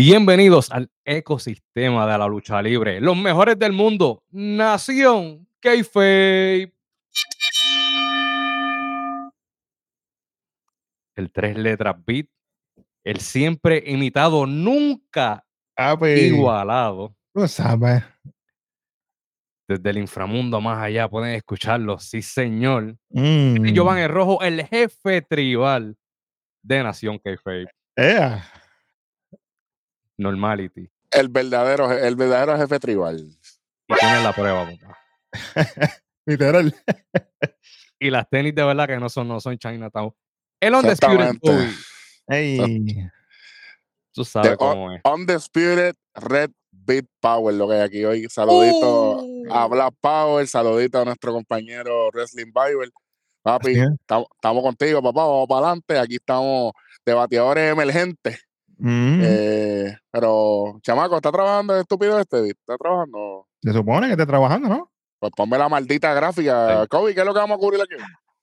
Bienvenidos al ecosistema de la lucha libre. Los mejores del mundo. Nación Kayfabe. El tres letras beat. El siempre imitado, nunca igualado. tú sabes. Desde el inframundo más allá pueden escucharlo. Sí, señor. Mm. Giovanni Rojo, el jefe tribal de Nación Kayfabe. Ea. Normality. El verdadero, el verdadero jefe tribal. Y tienen la prueba, papá. Literal. Y las tenis de verdad que no son, no son Chinatown. El Undisputed Exactamente. Boy. Ey. Tú sabes The cómo es. Undisputed Red Beat Power, lo que hay aquí hoy. Saludito Uh. a Black Power, saludito a nuestro compañero Wrestling Bible. Papi, estamos contigo, papá, vamos para adelante. Aquí estamos debateadores emergentes. Mm. Eh, pero, chamaco, ¿está trabajando el estúpido este? ¿Está trabajando? Se supone que esté trabajando, ¿no? Pues ponme la maldita gráfica. Kobe, ¿qué es lo que vamos a cubrir aquí?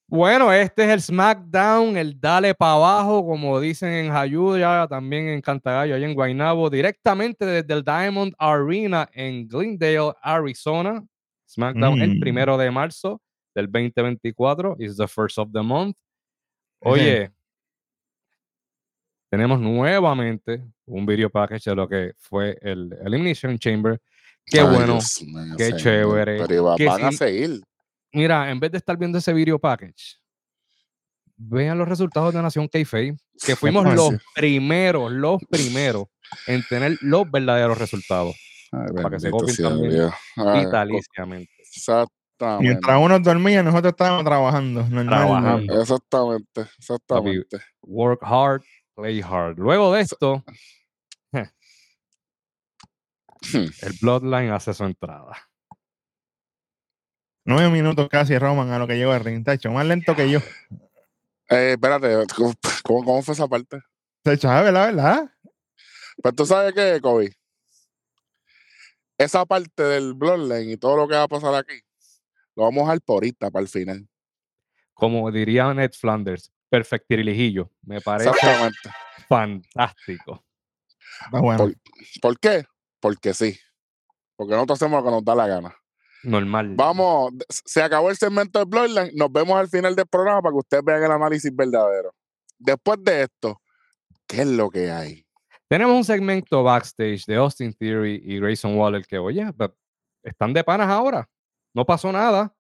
Bueno, este es el SmackDown, el Dale para abajo, como dicen en Jayuya, también en Cantagallo, allá en Guaynabo, directamente desde el Diamond Arena en Glendale, Arizona. SmackDown el Mm. primero de marzo del 2024, is the first of the month. Oye, tenemos nuevamente un video package de lo que fue el Elimination Chamber. Qué Ay, bueno. Mío, qué señor. chévere, Pero iba- que van a seguir. Mira, en vez de estar viendo ese video package, vean los resultados de Nación Kayfabe, que fuimos los primeros, los primeros en tener los verdaderos resultados, Ay, Para que se copien también. Dios. Ay, vitaliciamente. Exactamente. Mientras unos dormían, nosotros estábamos trabajando. Trabajando. Exactamente, exactamente. Work hard, play hard. Luego de esto, el Bloodline hace su entrada. Nueve minutos casi Roman a lo que llegó el ring. Tacho, más lento que yo. Eh, espérate, ¿cómo, fue esa parte? Tacho, ¿sabes la verdad? Pues tú sabes qué, Kobe. Esa parte del Bloodline y todo lo que va a pasar aquí, lo vamos a dejar por ahorita, para el final. Como diría Ned Flanders, perfectirijillo. Me parece fantástico. Bueno. Por- ¿Por qué? Porque sí. Porque nosotros hacemos lo que nos da la gana. Normal. Vamos, se acabó el segmento de Bloodline. Nos vemos al final del programa para que ustedes vean el análisis verdadero. Después de esto, ¿qué es lo que hay? Tenemos un segmento backstage de Austin Theory y Grayson Waller que, oye, but están de panas ahora. No pasó nada.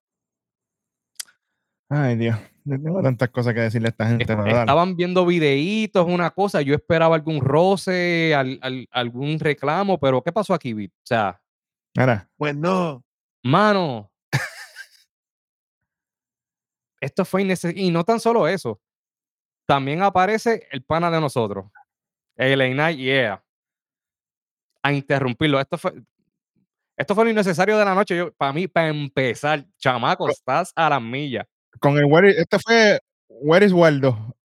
Ay, Dios. Yo tengo tantas cosas que decirle a esta gente. Est- dale. Estaban viendo videitos, una cosa. Yo esperaba algún roce, al- al- algún reclamo, pero ¿qué pasó aquí, Vic? O sea, Mira, Pues no. mano. esto fue innecesario. Y no tan solo eso. También aparece el pana de nosotros. El yeah. A interrumpirlo. Esto fue. Esto fue lo innecesario de la noche. Yo, para mí, para empezar, chamaco, estás a las millas. Con el Where is- este fue Where is Waldo.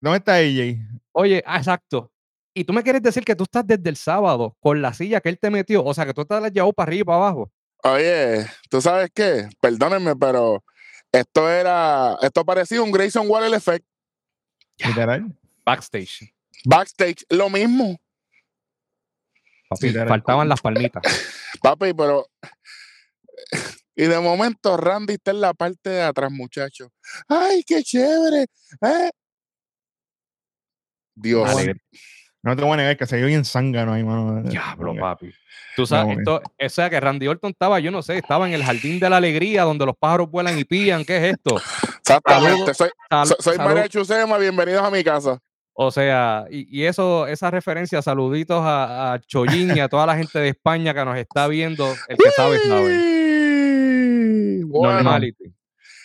¿Dónde está AJ? Oye, ah, exacto. Y tú me quieres decir que tú estás desde el sábado con la silla que él te metió. O sea, que tú te la llevado para arriba y para abajo. Oye, ¿tú sabes qué? Perdónenme, pero esto era, esto parecía un Grayson Waller effect. Literal. Backstage. Backstage, lo mismo, Papi, faltaban las palmitas. papi, pero... Y de momento Randy está en la parte de atrás, muchacho. ¡Ay, qué chévere! ¿eh? Dios. No te voy a negar que se vio bien zángano ahí, mano. Diablo, papi. Tú sabes, No, esto, o sea, que Randy Orton estaba, yo no sé, estaba en el jardín de la alegría donde los pájaros vuelan y pillan. ¿Qué es esto? Exactamente. Soy, Sal- soy, soy salud. María Chusema, bienvenidos a mi casa. O sea, y, y eso, esa referencia, saluditos a, a Chollín y a toda la gente de España que nos está viendo. El que sabe, sabe. Bueno, Normality.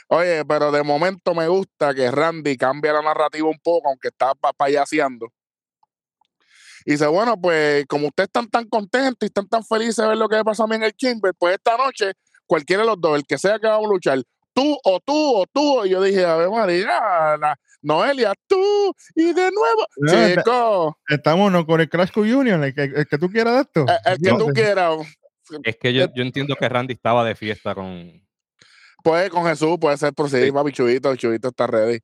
Oye, pero de momento me gusta que Randy cambie la narrativa un poco, aunque está pa- payaseando. Y dice, bueno, pues como ustedes están tan contentos y están tan felices de ver lo que pasó a mí en el Chamber, pues esta noche, cualquiera de los dos, el que sea que vamos a luchar, tú o tú o tú, y yo dije, a ver, María, la- Noelia, tú, y de nuevo, No, está- chico, Estamos no con el Crash Union, el que, el que tú quieras de esto. el, el que tú quieras, Es que yo, yo entiendo que Randy estaba de fiesta con. Pues con Jesús, puede ser por sí, Sí. papi, Chubito, Chubito está ready.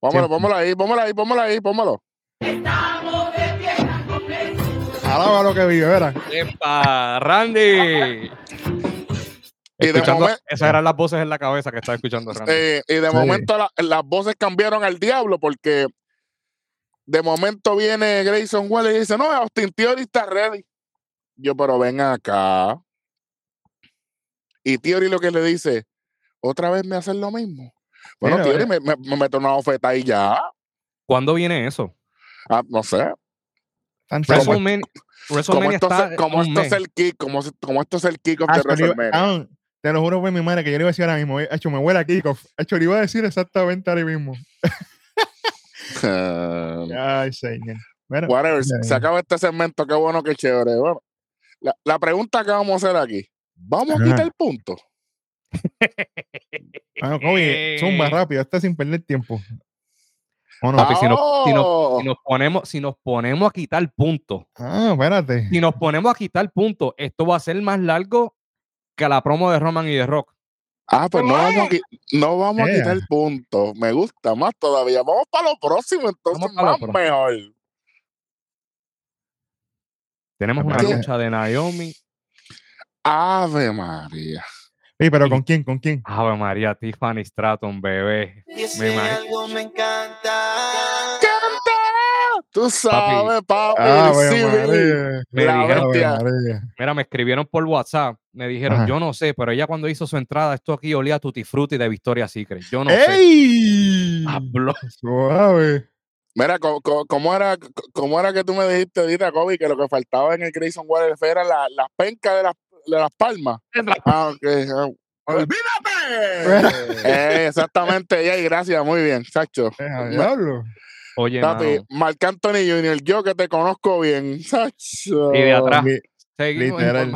Vámonos, vámonos ahí, vámonos ahí, vámonos ahí, vámonos. Estamos de fiesta con Jesús. Alaba lo que vive, ¿verdad? ¡Epa! ¡Randy! Y de Escuchando- momen- esas eran las voces en la cabeza que estaba escuchando Randy. eh, y de Sí. momento la- las voces cambiaron al diablo porque de momento viene Grayson Waller y dice, no, Austin Theory está ready. Yo, pero ven acá. Y Theory lo que le dice, otra vez me hacen lo mismo. Bueno, Mira, eh. me, me, me mete una oferta y ya. ¿Cuándo viene eso? Ah, no sé. Como- WrestleMania, Como WrestleMania esto, está se- como en un esto es el kick, como, como esto es el kick of the yo le iba- WrestleMania. ah, te lo juro por mi madre que yo le iba a decir ahora mismo. Hecho, me huele a kickoff. Hecho, le iba a decir exactamente ahora mismo. Ay, señor. Bueno, Whatever, se acaba este segmento, qué bueno, qué chévere. Bueno, la, la pregunta que vamos a hacer aquí, ¿vamos a quitar el punto? Bueno, Kobe, zumba rápido, está sin perder tiempo. ¿O no? Papi, si nos- si nos- ¡Oh! Si nos ponemos, si nos ponemos a quitar puntos, Ah, espérate. si nos ponemos a quitar puntos, esto va a ser más largo que la promo de Roman y de Rock. Ah, pues no vamos a, qui- no vamos a Ea. quitar el punto. Me gusta más todavía. Vamos para lo próximo, entonces más próximo. mejor. Tenemos una lucha de Naomi. Ave María. Sí, pero ¿con quién? ¿Con quién? Ave María, Tiffany Stratton, bebé. Y si Me algo me encanta. ¡Canta! Tú sabes, papi. Ah, sí, María. Me La dijeron, bestia. Ave María. mira, me escribieron por WhatsApp. Me dijeron, Ajá. yo no sé, pero ella cuando hizo su entrada, esto aquí olía a Tutti Frutti de Victoria Secret. Yo no sé. ¡Ey! Habló. Suave. Mira, ¿cómo, era, ¿cómo era que tú me dijiste ahorita, Kobe, que lo que faltaba en el Grayson Waller era la, las pencas de las, de las palmas? Ah, ok. ah, ¡Olvídate! Eh, exactamente, y gracias, muy bien, Sacho. Diablo. Oye, Papi, Marc Anthony Jr., yo que te conozco bien, Sacho. Y de atrás. Seguimos literal.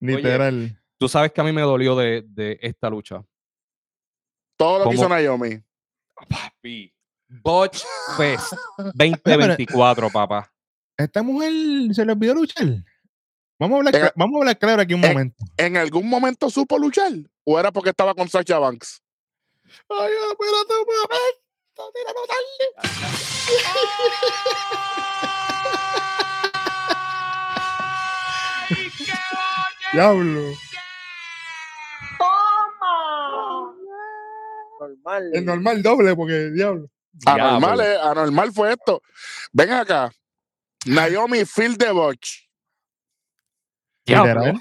Literal. Tú sabes que a mí me dolió de, de esta lucha. Todo lo que hizo. Naomi. Papi. Botch Fest 2024, papá. Esta mujer se le olvidó luchar. Vamos a hablar, Eh, cla- vamos a hablar claro aquí un eh, momento. ¿En algún momento supo luchar? ¿O era porque estaba con Sacha Banks? Ay, espérate un momento, tíralo tarde. Diablo. Normal. Es normal doble porque diablo. Anormal, Diablo. eh, anormal fue esto. Ven acá. Naomi Phil de Botch. Literal.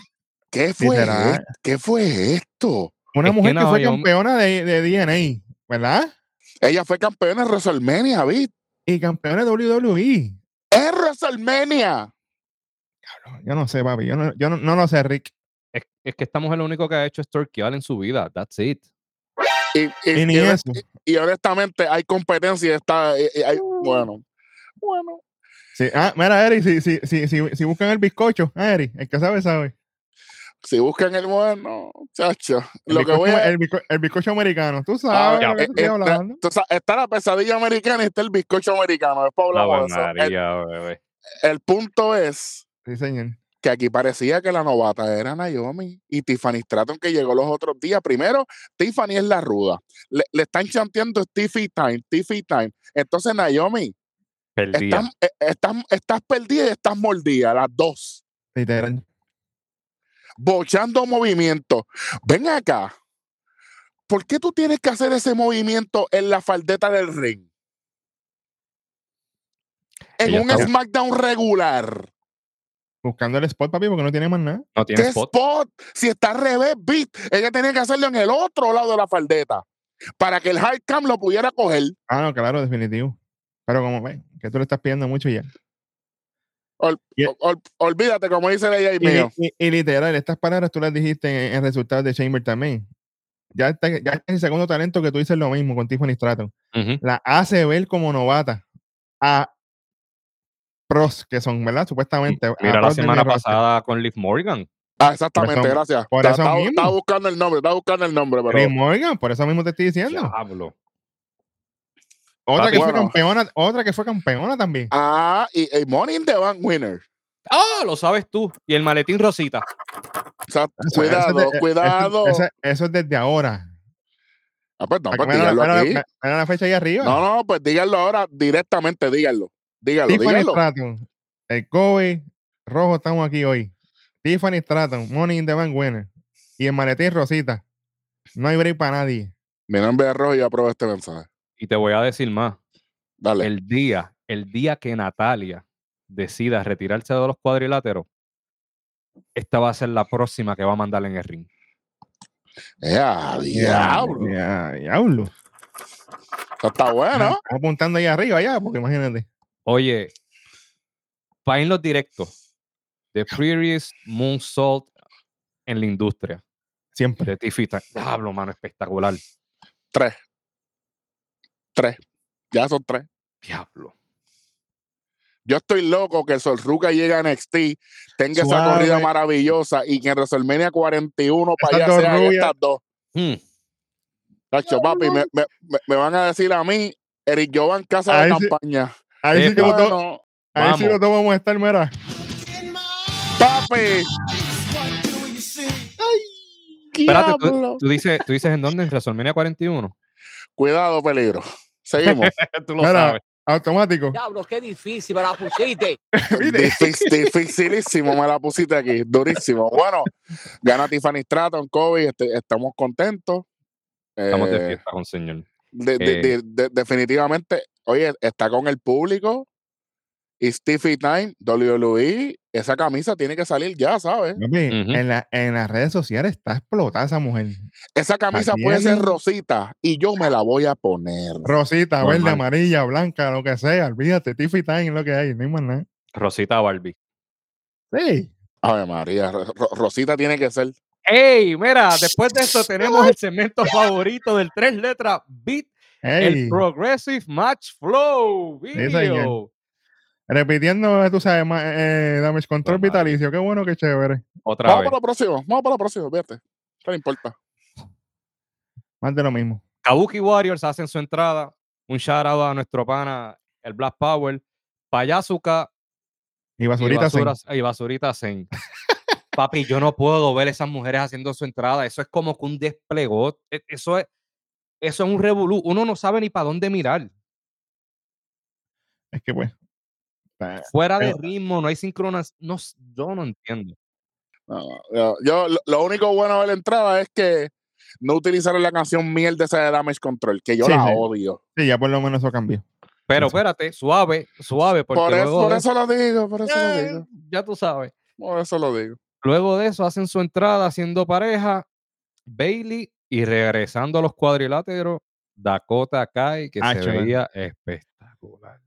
¿Qué fue, Literal. esto? ¿Qué fue esto? Una Es que mujer que fue campeona de, de DNA, ¿verdad? Ella fue campeona en WrestleMania, ¿viste? Y campeona de WWE. En WrestleMania. Yo no sé, papi. Yo no, yo no, no lo sé, Rick. Es, es que esta mujer lo único que ha hecho es torquear en su vida. That's it. Y, y- Y ni y- eso. y honestamente hay competencia. y Está, y- y hay- bueno, bueno. Sí. Ah, mira, Eri, si, si, si, si, si buscan el bizcocho, ah, Eri, el que sabe, sabe. Si buscan el bueno, chacho. El, Lo que bizcocho, voy a. el, bizco- el bizcocho americano. Tú sabes ya, hablando. tú sabes, está la pesadilla americana y está el bizcocho americano. Después hablamos de eso. El, María, bebé. el punto es Sí, señor. que aquí parecía que la novata era Naomi y Tiffany Stratton que llegó los otros días. Primero, Tiffany es la ruda. Le, le están chanteando Tiffy Time, Tiffy Time. Entonces, Naomi, Estás, eh, estás, estás perdida y estás mordida, las dos. Literal. Bochando movimiento. Ven acá. ¿Por qué tú tienes que hacer ese movimiento en la faldeta del ring? En Ella un está- SmackDown regular. Buscando el spot, papi, porque no tiene más nada. No tiene ¿Qué spot. spot? Si está al revés, beat. Ella tenía que hacerlo en el otro lado de la faldeta. Para que el hard cam lo pudiera coger. Ah, no, claro, definitivo. Pero como ven, que tú le estás pidiendo mucho ya. Ol- ol- olvídate, como dice la y Y, mío. y- y literal, estas palabras tú las dijiste en, en resultados de Chamber también. Ya, está, ya es el segundo talento que tú dices lo mismo con Tiffany Stratton. Ujú. La hace ver como novata a pros que son, ¿verdad? Supuestamente. Mira la semana pasada con Liv Morgan. Ah, exactamente, eso- gracias. por Ta- eso estaba, mismo. buscando el nombre, estaba buscando el nombre, pero. Liv Morgan, por eso mismo te estoy diciendo. Diablo. Otra que fue campeona, otra que fue campeona también. Ah, y, y Money in the Bank winner. Ah, lo sabes tú. Y el maletín rosita. O sea, Eso- eso cuidado, es de- eso- cuidado. Eso, eso es desde ahora. Ah, pues no, pues la- díganlo vean aquí. la, la fecha ahí arriba. No, no, pues díganlo ahora directamente, díganlo. Díganlo, Tiffany díganlo. Stratton, el Kobe, rojo estamos aquí hoy. Tiffany Stratton, Money in the Bank winner. Y el maletín Rosita. No hay break para nadie. Mi nombre es Rojo y yo apruebo este mensaje. Y te voy a decir más. Dale. El día, el día que Natalia decida retirarse de los cuadriláteros, esta va a ser la próxima que va a mandar en el ring. ¡Ya, diablo! Ya, diablo. Esto está bueno. Estamos apuntando ahí arriba ya, porque imagínate. Oye, para irnos directos, The Prettiest Moonsault en la industria Siempre. de Tifita. Diablo, mano, espectacular. Tres. Tres. Ya son tres. Diablo. Yo estoy loco que Sol Ruca llegue a NXT, tenga esa corrida maravillosa y que en WrestleMania 41 para allá sean rubias. estas dos. Hmm. Tacho, papi, me, me- me- me van a decir a mí, Eric Jovan casa de sí. campaña. Ahí sí que Bueno, ahí sí Vamos. los dos vamos a estar, mira. papi. Espérate, tú, Diablo. tú dices, tú dices en dónde? En WrestleMania 41. Cuidado, peligro. Seguimos. tú lo Mira, sabes. Automático. Diablo, qué difícil me la pusiste. Difícil, dificilísimo, me la pusiste aquí, durísimo. Bueno, gana Tiffany Stratton, Kobe, este- estamos contentos. Estamos de Eh, fiesta con señor. de- de- Eh. de- de- definitivamente, oye, está con el público y Stevie Time, WWE, esa camisa tiene que salir ya, ¿sabes? En, la- en las redes sociales está explotada esa mujer. Esa camisa puede ser rosita y yo me la voy a poner. Rosita, verde, amarilla, blanca, lo que sea. Olvídate, Tiffy Time es lo que hay, no hay más nada. Rosita Barbie. Sí. Ay, María, Ro- Ro- Rosita tiene que ser. ¡Ey! Mira, después de esto tenemos el segmento favorito del tres letras Beat, el Progressive Match Flow. Video. Repitiendo, tú sabes, ma- eh, Damage Control Pues. Vitalicio. Qué bueno, qué chévere. Otra Vamos vez. para la próxima, vamos para la próxima, fíjate. ¿Qué le importa? Más de lo mismo. Kabuki Warriors hacen su entrada. Un shout out a nuestro pana, el Black Power. Payazuka Y basurita y Basurita Zen. Papi, yo no puedo ver esas mujeres haciendo su entrada. Eso es como que un desplegó. E- Eso es, eso es un revolú. Uno no sabe ni para dónde mirar. Es que pues. Fuera de ritmo, no hay sincronas. No, yo no entiendo. No, yo, yo- lo, lo único bueno de la entrada es que no utilizaron la canción mierda esa de Damage Control, que yo Sí, la sí. odio. Sí, ya por lo menos eso cambió. Pero espérate, suave, suave, porque Por, eso, luego, por de eso lo digo, por eso lo Eh, digo. ya tú sabes. Por eso lo digo. Luego de eso hacen su entrada haciendo pareja Bailey y regresando a los cuadriláteros Dakota Kai que se Acho, man. veía espectacular.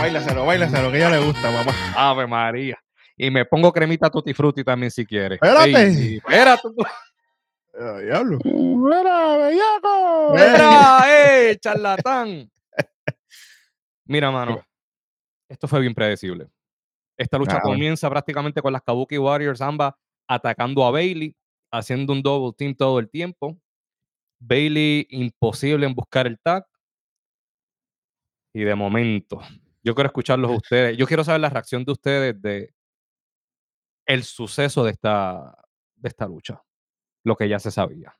Báilaselo, báilaselo, que ella le gusta, papá. Ave María. Y me pongo cremita tutti frutti también si quieres. Espérate. Ey, espérate. Eh, diablo. ¡Mira, bellaco! Mira, eh, charlatán. Mira, mano. Esto fue bien predecible. Esta lucha Ah, bueno. comienza prácticamente con las Kabuki Warriors ambas atacando a Bailey, haciendo un double team todo el tiempo. Bailey imposible en buscar el tag. Y de momento, yo quiero escucharlos a ustedes. Yo quiero saber la reacción de ustedes de el suceso de esta, de esta lucha. Lo que ya se sabía.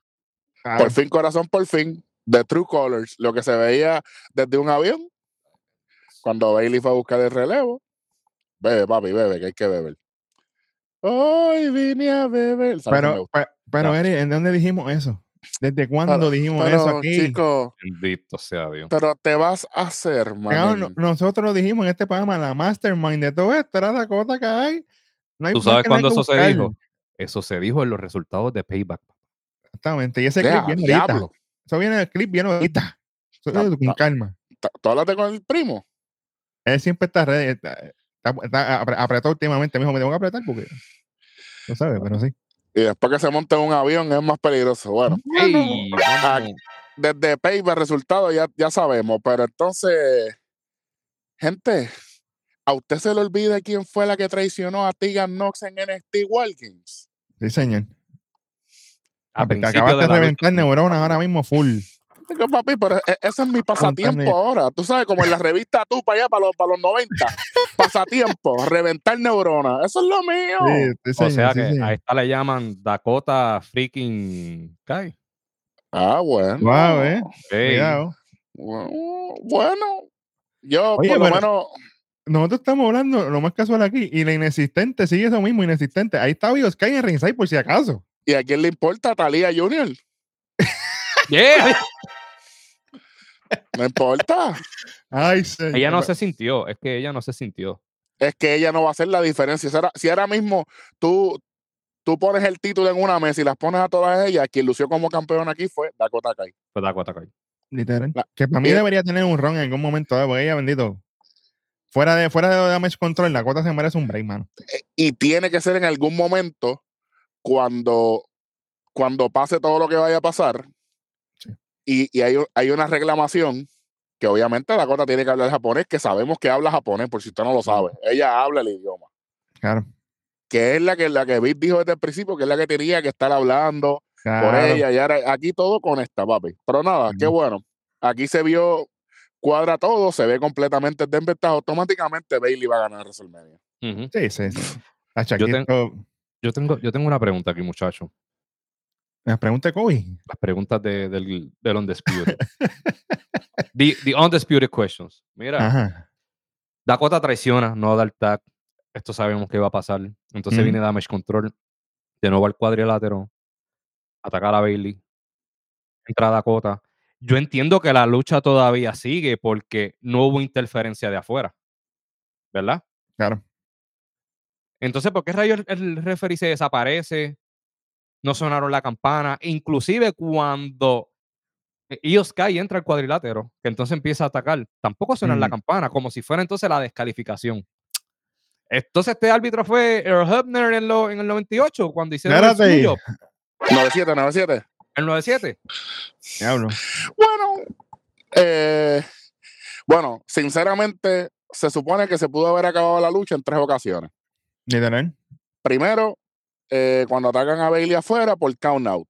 Por fin, corazón, por fin. The True Colors, lo que se veía desde un avión. Cuando Bailey fue a buscar el relevo. Bebe, papi, bebe, que hay que beber. Hoy vine a beber. ¿Sabes que me pero, pero, Ya. Eri, ¿en dónde dijimos eso? ¿Desde cuándo Pero- dijimos pero, eso aquí? chico, Bendito sea Dios. pero te vas a hacer, man. no- nosotros dijimos en este programa, la mastermind de todo esto era Dakota que hay. No hay ¿Tú sabes cuándo eso se dijo? Eso se dijo en los resultados de Payback. Exactamente. Y ese clip viene ahorita. diablo. Eso viene del clip, viene ahorita. Eso, Ta- con calma. ¿Tú hablaste con el primo? Él siempre está, ready, está, está- está apre- apretado últimamente. Me dijo, me tengo que apretar porque. No sabes, pero sí. Y después que se monta en un avión es más peligroso. Bueno, desde Payback resultado ya, ya sabemos, pero entonces, gente, ¿a usted se le olvida quién fue la que traicionó a Tegan Knox en NXT Walkins? Sí, señor. A te principio acabas de de reventar neuronas ahora mismo full. Digo, papi, pero e- ese es mi pasatiempo ahora. Tú sabes, como en la revista tú para allá, para los, para los 90. Pasatiempo, reventar neuronas. Eso es lo mío. Sí, sí, O sea sí, que a esta le llaman Dakota freaking Kai. Ah, bueno. Guau, eh. Ey, Cuidado. Bu- Bueno, yo Oye, por lo menos. nosotros estamos hablando lo más casual aquí y la inexistente sigue eso mismo, inexistente. Ahí está Bio Sky en Ringside por si acaso. ¿Y a quién le importa Talía Junior? Yeah. No importa. Ay, señor. ella no se sintió, es que ella no se sintió. es que ella no va a hacer la diferencia. Si ahora, si ahora mismo tú, tú pones el título en una mesa y las pones a todas ellas, quien lució como campeón aquí fue Dakota Kai. Pues Dakota Kai. Literal. La- que para mí y- debería tener un ron en algún momento, ¿eh? porque ella, bendito. Fuera de, fuera de damage control, la cuota se merece un break, mano. Y tiene que ser en algún momento cuando, cuando pase todo lo que vaya a pasar. Y, y hay, hay una reclamación que obviamente Dakota tiene que hablar japonés, que sabemos que habla japonés, por si usted no lo sabe. Ella habla el idioma. Claro. Que es la que, la que Vic dijo desde el principio, que es la que tenía que estar hablando por claro. ella. Y ahora aquí todo conecta, papi. Pero nada, qué bueno. Aquí se vio, cuadra todo, se ve completamente desventaja. Automáticamente Bailey va a ganar WrestleMania. Ujú. Sí, sí, Yo ten- Yo tengo, yo tengo una pregunta aquí, muchacho. Me pregunta Kobe. Las preguntas de, del, del Undisputed. the, the Undisputed questions. Mira, Ajá. Dakota traiciona, no da el tag. Esto sabemos que va a pasar. Entonces viene Damage Control. De nuevo al cuadrilátero. Atacar a Bailey. Entra Dakota. Yo entiendo que la lucha todavía sigue porque no hubo interferencia de afuera. ¿Verdad? Claro. Entonces, ¿por qué rayos el, el referee se desaparece? No sonaron la campana. Inclusive cuando Io Sky entra al cuadrilátero, que entonces empieza a atacar, tampoco suena la campana, como si fuera entonces la descalificación. Entonces este árbitro fue Earl Hebner en, lo- en el 98, cuando hicieron el suyo, 97, 97. el 97. Diablo. Bueno, eh, bueno, sinceramente, se supone que se pudo haber acabado la lucha en tres ocasiones. Literal. Primero, eh, cuando atacan a Bailey afuera por count out.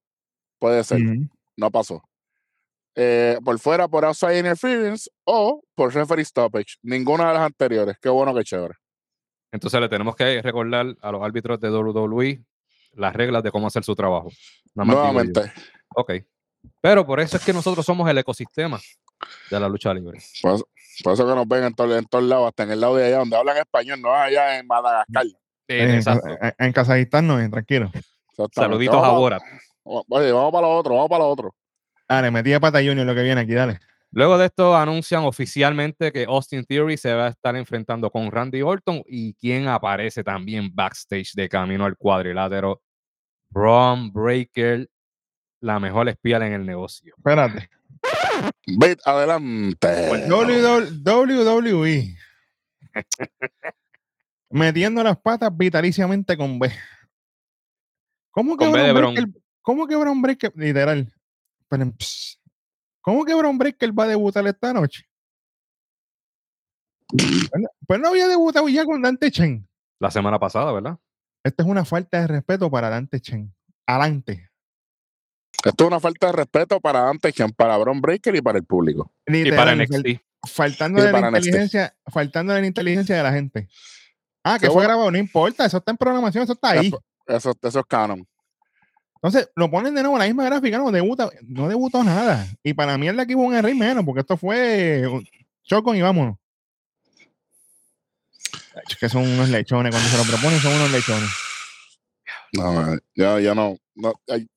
Puede ser, no pasó. Eh, por fuera por outside interference o por referee stoppage. Ninguna de las anteriores. Qué bueno, qué chévere. Entonces le tenemos que recordar a los árbitros de WWE las reglas de cómo hacer su trabajo. Nuevamente. Ok. Pero por eso es que nosotros somos el ecosistema de la lucha libre. Por eso, por eso que nos ven en, todo- en todos lados, hasta en el lado de allá donde hablan español, no allá en Madagascar. En, Exacto. en, en Kazajistán no, eh, tranquilo. Saluditos a Vamos Borat. Oye, vamos para lo otro, vamos para lo otro. Dale, metí a pata Junior lo que viene aquí, dale. Luego de esto anuncian oficialmente que Austin Theory se va a estar enfrentando con Randy Orton y quien aparece también backstage de camino al cuadrilátero, Braun Breaker, la mejor espía en el negocio. Espérate. Bit adelante. WWE. Metiendo las patas vitaliciamente con B. ¿Cómo que Con B de Bron. Breaker? ¿Cómo que Braun Breaker? Literal. ¿Cómo que Braun Breaker va a debutar esta noche? Pues no- Pues no había debutado ya con Dante Chen. La semana pasada, ¿verdad? Esta es una falta de respeto para Dante Chen. Adelante. Esto es una falta de respeto para antes que para Bron Breaker y para el público. Y para NXT. faltando Y de la inteligencia, faltando de la inteligencia de la gente. Ah, que fue bueno. grabado, no importa, eso está en programación, eso está ahí. Eso, eso, eso es canon. Entonces, lo ponen de nuevo en la misma gráfica, no debuta, no debutó nada. Y para mí el de aquí hubo un error menos, porque esto fue un chocon y vámonos. Es que son unos lechones, cuando se lo proponen son unos lechones. No, ya, ya no. no ay,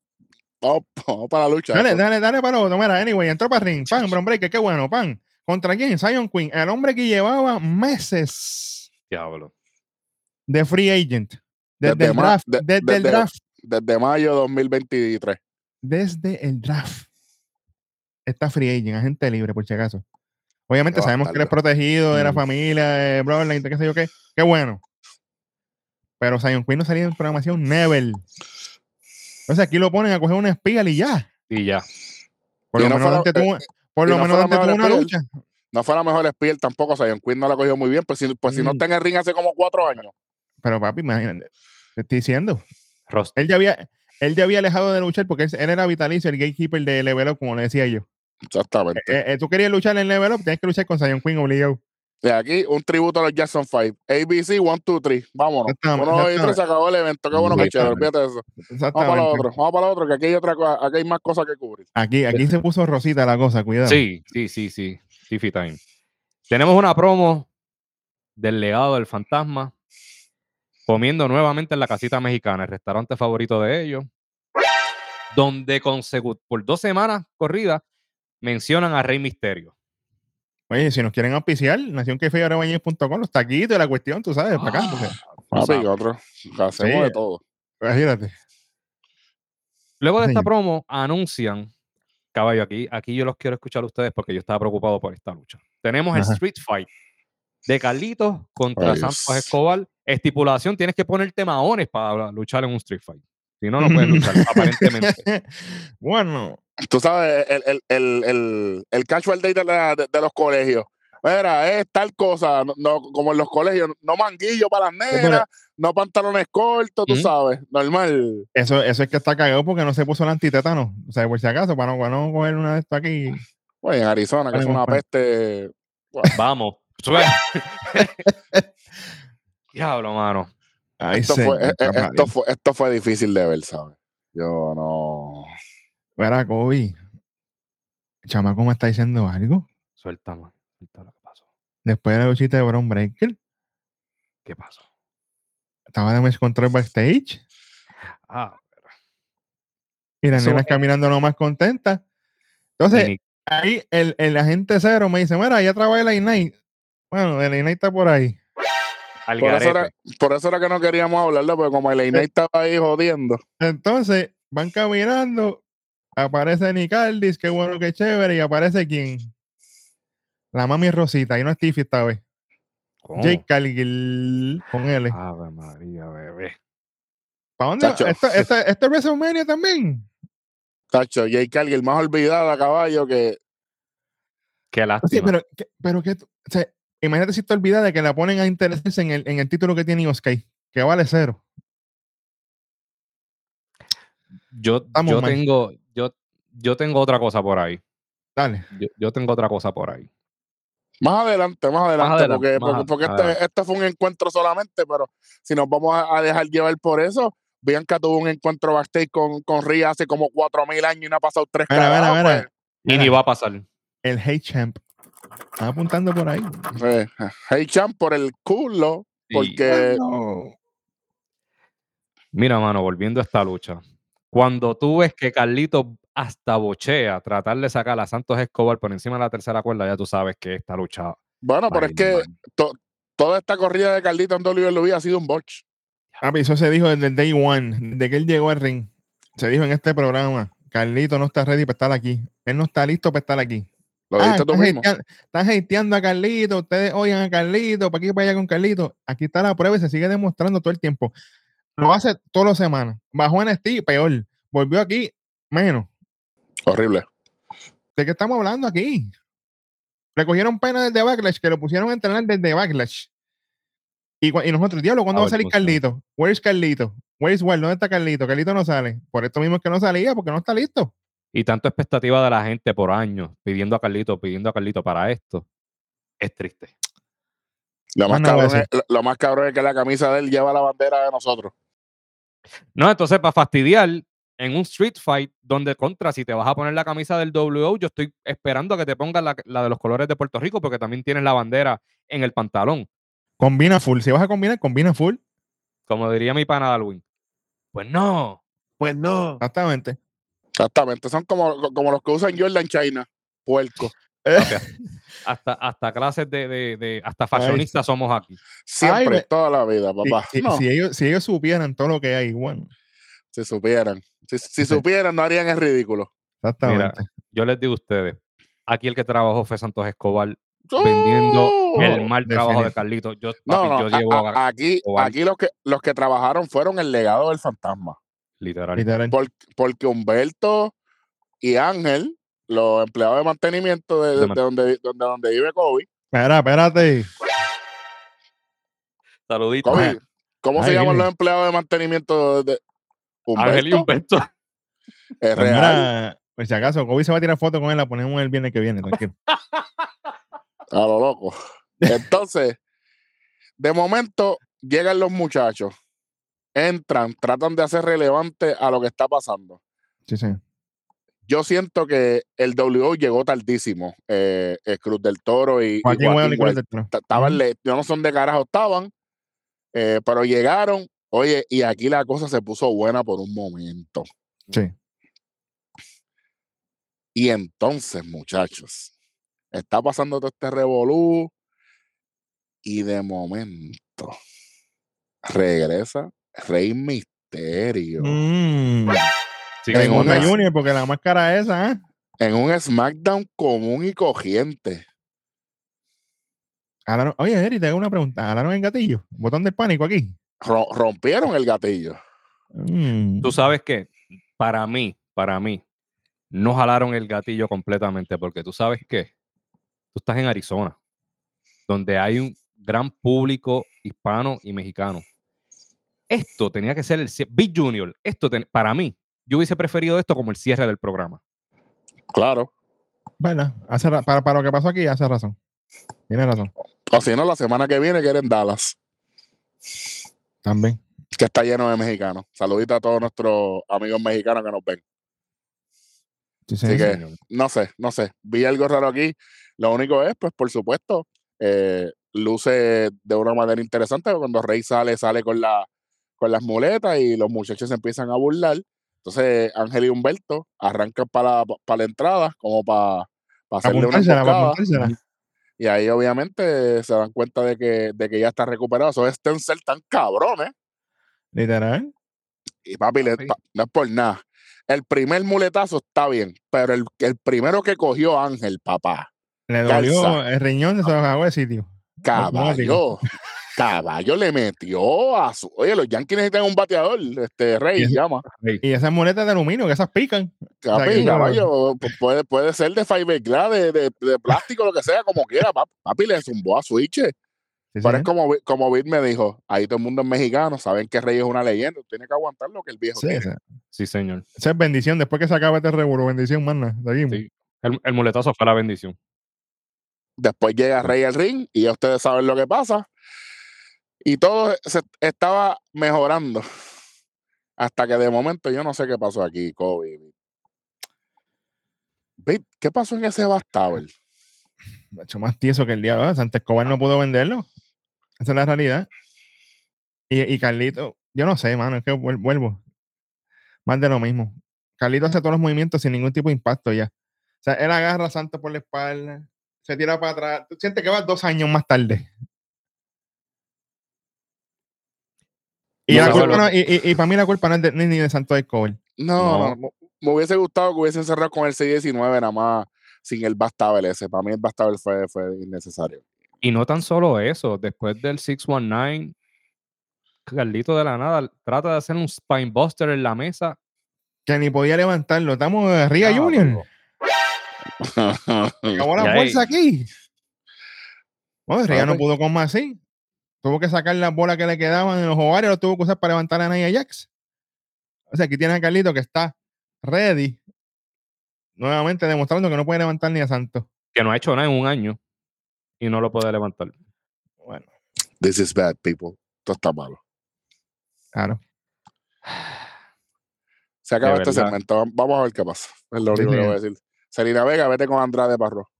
vamos, vamos para la lucha. Dale, dale, dale para otro. Mira, anyway, entró para ring. Pan, Bron Breaker, qué bueno, pan. ¿Contra quién? Zion Queen, el hombre que llevaba meses Diablo. De free agent. Desde, Desde el draft. de- desde el draft. Desde mayo 2023. Desde el draft. Está free agent, agente libre, por si acaso. Obviamente Qué sabemos que él es bastardo. protegido de la Mm. familia, de Broadline, qué sé yo qué. Qué bueno. Pero Zion Queen no salía en programación never. Entonces aquí lo ponen a coger una espía y ya. Y ya. Por Y lo no menos antes tuvo, por lo no menos fuera antes tuvo mejor una espía. lucha. No fue la mejor Spiel tampoco. Zion Quinn no la cogió muy bien. Pues si, pues si no Mm. está en el ring hace como cuatro años. Pero papi, imagínate. Te estoy diciendo. Rost- Él ya había, él ya había dejado de luchar porque él, él era vitalicio, el gatekeeper de Level Up, como le decía yo. Exactamente. Eh, eh, tú querías luchar en Level Up, tienes que luchar con Zion Queen obligado. Y aquí un tributo a los Jackson 5. ABC 1, 2, 3. Vámonos. Uno, y tres, se acabó el evento. Qué bueno que chévere. Olvídate de eso. Vamos para lo otro. Vamos para lo otro. Que aquí hay otra cosa. Aquí hay más cosas que cubrir. Aquí, aquí se puso rosita la cosa, cuidado. Sí, sí, sí, sí. Tiffy Time. Tenemos una promo del legado del fantasma, comiendo nuevamente en la casita mexicana, el restaurante favorito de ellos, donde por dos semanas corridas mencionan a Rey Misterio. Oye, si nos quieren auspiciar, nacionquefeyorebañez.com, los taquitos y la cuestión, tú sabes, para acá. porque- Papi, sabes. otro. Hacemos Sí. de todo. imagínate. Luego de esta promo anuncian, caballo, aquí, aquí yo los quiero escuchar a ustedes porque yo estaba preocupado por esta lucha. Tenemos el. Street Fight de Carlitos contra Ay, Santos Dios. Escobar. Estipulación, tienes que ponerte maones para luchar en un Street Fight. Si no, no puedes luchar, aparentemente. bueno, Tú sabes, el, el, el, el, el casual day de, la- de, de los colegios. Mira, es tal cosa, no, no- como en los colegios, no manguillo para las pero- negras, no pantalones cortos, tú Ujú. sabes, normal. eso, eso es que está cagado porque no se puso el antitétano. O sea, por si acaso, para no, para no coger una de estas aquí. Oye, en Arizona, que es una peste. Vamos. Diablo, mano. Ay, Esto señor, fue, eh, eh, esto, fue, esto fue difícil de ver, ¿sabes? Yo no. Mira, Kobe. Chamaco me está diciendo algo. Suelta, man. Suelta lo que pasó. Después de la luchita de Bron Breaker, ¿Qué pasó? estaba de mes control backstage Ah, y la Eso nena es- caminando nomás contenta. Entonces, ni- ahí el, el agente cero me dice, mira, ya trabaja el Night. Bueno, el Night está por ahí. Al Por eso, era, por eso era que no queríamos hablarlo, porque como el Inay estaba ahí jodiendo. Entonces, van caminando, aparece Nicaldis, qué bueno, qué chévere, y aparece quién? La mami Rosita, y no es Tiffy esta vez. ¿Cómo? Jake Cargill con L. Ave María, bebé. ¿Para dónde? Chacho. ¿Esto, esto, esto es WrestleMania también? Tacho, Jay Cargill, el más olvidado a caballo que. Qué lástima. pero, que- pero que, o sea, imagínate si te olvidas de que la ponen a interesarse en el, en el título que tiene Oscar, que vale cero. yo yo tengo, yo, yo tengo otra cosa por ahí. Dale. Yo, yo tengo otra cosa por ahí. Más adelante, más adelante, adelante, porque, más porque, este, este fue un encuentro solamente, pero si nos vamos a, a dejar llevar por eso, Bianca tuvo un encuentro backstage con, con Rhea hace como cuatro mil años y no ha pasado tres Mira, mira, mira. Y ni va a pasar. El Hey Champ. Están apuntando por ahí. pues, eh, Hey Champ por el culo, porque No. Mira, mano, volviendo a esta lucha. Cuando tú ves que Carlito hasta bochea tratar de sacar a Santos Escobar por encima de la tercera cuerda, ya tú sabes que esta lucha. bueno, pero es que to- toda esta corrida de Carlito en WWE ha sido un botch. Ah, pero eso se dijo desde el day one, desde que él llegó al ring. Se dijo en este programa, Carlito no está ready para estar aquí. Él no está listo para estar aquí. Lo Ah, dijiste tú están, mismo. hateando, están hateando a Carlito, ustedes oigan a Carlito, para aquí para allá con Carlito. Aquí está la prueba y se sigue demostrando todo el tiempo. Lo hace todas las semanas. Bajó en NXT, peor. Volvió aquí, menos. Horrible. ¿De qué estamos hablando aquí? Le cogieron pena desde Backlash, que lo pusieron a entrenar desde Backlash. Y, y nosotros, diablo, ¿cuándo A va a salir está. Carlito? Where's Carlito? Where's Well? ¿Dónde está Carlito? Carlito no sale. Por esto mismo es que no salía, porque no está listo. Y tanto expectativa de la gente por años pidiendo a Carlito, pidiendo a Carlito para esto. Es triste. Lo más, cabrón es, lo- lo más cabrón es que la camisa de él lleva la bandera de nosotros. No, entonces para fastidiar en un street fight donde contra, si te vas a poner la camisa del WO, yo estoy esperando a que te pongas la, la de los colores de Puerto Rico porque también tienes la bandera en el pantalón, Combina full. Si vas a combinar, combina full. como diría mi pana Darwin. Pues no. Pues no. Exactamente. Exactamente. Son como, como los que usan Jordan China. Puerco. Hasta, hasta clases de, de, de- hasta fashionistas somos aquí. Siempre, toda la vida, papá. si- no, si ellos, si ellos supieran todo lo que hay, bueno, si supieran. Si, si Sí. supieran, no harían el ridículo. exactamente. Yo les digo a ustedes, aquí el que trabajó fue Santos Escobar vendiendo ¡Oh! el mal trabajo de Carlito. Yo, No, papi, no, yo a- llevo a- a- aquí, Escobar. aquí los que los que trabajaron fueron el legado del fantasma. Literal. Literal. Por- porque Humberto y Ángel, los empleados de mantenimiento de, De de man- donde, donde, donde vive Kobe, Espera, espérate. Saluditos. Kobe, ¿cómo se llaman los empleados de mantenimiento de Ángel y Humberto? Humberto. Es Pues real. mira, pues si acaso, Kobe se va a tirar foto con él, la ponemos el viernes que viene, tranquilo. A lo loco. Entonces, de momento llegan los muchachos, entran, tratan de hacer relevante a lo que está pasando. Sí, sí. yo siento que el WO llegó tardísimo. Eh, el Cruz del Toro y, y Joaquín del Toro. Estaban yo no son de carajo, estaban, eh, pero llegaron. Oye, y aquí la cosa se puso buena por un momento. Sí. Y entonces, muchachos, está pasando todo este revolú y de momento regresa Rey Misterio Mm. En una- Junior, porque la máscara esa, ¿eh? en un SmackDown común y corriente. Jalaron- Oye, Eri, te hago una pregunta. ¿Jalaron el gatillo? ¿Botón del pánico aquí? Ro- rompieron el gatillo. Mm. Tú sabes que para mí, para mí, no jalaron el gatillo completamente porque tú sabes que tú estás en Arizona, donde hay un gran público hispano y mexicano. Esto tenía que ser el Big Junior. Esto ten- para mí, yo hubiese preferido esto como el cierre del programa. Claro. Bueno, hace ra- para, para lo que pasó aquí, hace razón. Tiene razón. O si no, la semana que viene que era en Dallas, También. que está lleno de mexicanos. Saludita a todos nuestros amigos mexicanos que nos ven. Sí, Así sí, que- sí. no sé, no sé. Vi algo raro aquí. Lo único es, pues, por supuesto, eh, luce de una manera interesante. Cuando Rey sale, sale con, la, con las muletas y los muchachos se empiezan a burlar. Entonces, Ángel y Humberto arrancan para la, para la entrada, como para, para hacerle una emboscada. Y ahí, obviamente, se dan cuenta de que, de que ya está recuperado. Eso es Stencil tan cabrón, ¿eh? Literal. Y papi, le- Papi. pa- no es por nada. El primer muletazo está bien, pero el, el primero que cogió Ángel, papá, Le Calza. dolió el riñón de su de sitio. caballo, caballo le metió a su. Oye, los Yankees necesitan un bateador, este Rey Y llama. Y esas muletas de aluminio, que esas pican. Que no- caballo, pu- puede, puede ser de fiberglass, de, de, de plástico, lo que sea, como quiera. Papi, papi le zumbó a Switch. Sí, Pero sí. es como, como Vic me dijo, ahí todo el mundo es mexicano, saben que Rey es una leyenda, tiene que aguantar lo que el viejo Sí, Sí, señor. esa es bendición. Después que se acaba este revuelo, bendición, mana. El, el muletazo fue la bendición. Después llega Rey al ring y ya ustedes saben lo que pasa. Y todo se estaba mejorando. Hasta que de momento yo no sé qué pasó aquí, Kobe. ¿Qué pasó en ese Tower? Me hecho más tieso que el diablo. Santa Escobar no pudo venderlo. Esa es la realidad. Y, y Carlito, yo no sé, mano, es que vuel- vuelvo. Más de lo mismo. Carlito hace todos los movimientos sin ningún tipo de impacto ya. O sea, él agarra a Santos por la espalda, se tira para atrás. Tú sientes que vas dos años más tarde. Y, No, la no, culpa no. no- y, y- y para mí la culpa no es de- ni, ni de Santos Escobar. No, No. me hubiese gustado que hubiesen cerrado con el 619 nada más sin el Bastabel ese. Para mí el Bastabel fue, fue innecesario. Y no tan solo eso, después del 619, Carlito de la nada trata de hacer un spinebuster en la mesa. Que ni podía levantarlo. Estamos arriba, Ah, Junior. Acabó la fuerza aquí. Bueno, Ría no pudo con más así. Tuvo que sacar las bolas que le quedaban en los ovarios, lo tuvo que usar para levantar a Nia Jax. O sea, aquí tiene a Carlito que está ready. Nuevamente demostrando que no puede levantar ni a Santos. Que no ha hecho nada en un año y no lo puede levantar. Bueno, This is bad, people. Esto está malo. claro. Se acaba este segmento. Vam- Vamos a ver qué pasa. Es lo Sí, único que sí. voy a decir. Selena Vega, vete con Andrade Parro.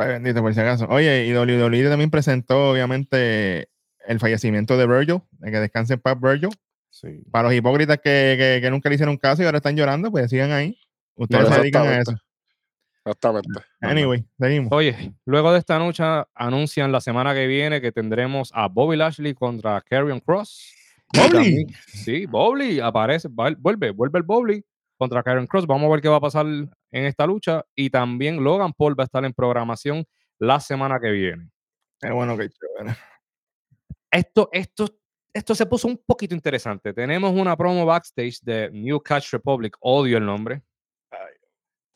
Ay, bendito por si acaso. Oye, y WWE también presentó, obviamente, el fallecimiento de Virgil, de que descanse en paz Virgil. Sí. Para los hipócritas que, que- que nunca le hicieron caso y ahora están llorando, pues sigan ahí. Ustedes se dedican a eso. Exactamente. Anyway, seguimos. Oye, luego de esta noche anuncian la semana que viene que tendremos a Bobby Lashley contra Karrion Cross. ¡Bobby! Sí, Bobby aparece, va- vuelve, vuelve el Bobby contra Karrion Cross. Vamos a ver qué va a pasar en esta lucha. Y también Logan Paul va a estar en programación la semana que viene. Qué bueno que chévere. Esto, esto, esto se puso un poquito interesante. Tenemos una promo backstage de New Catch Republic, odio el nombre.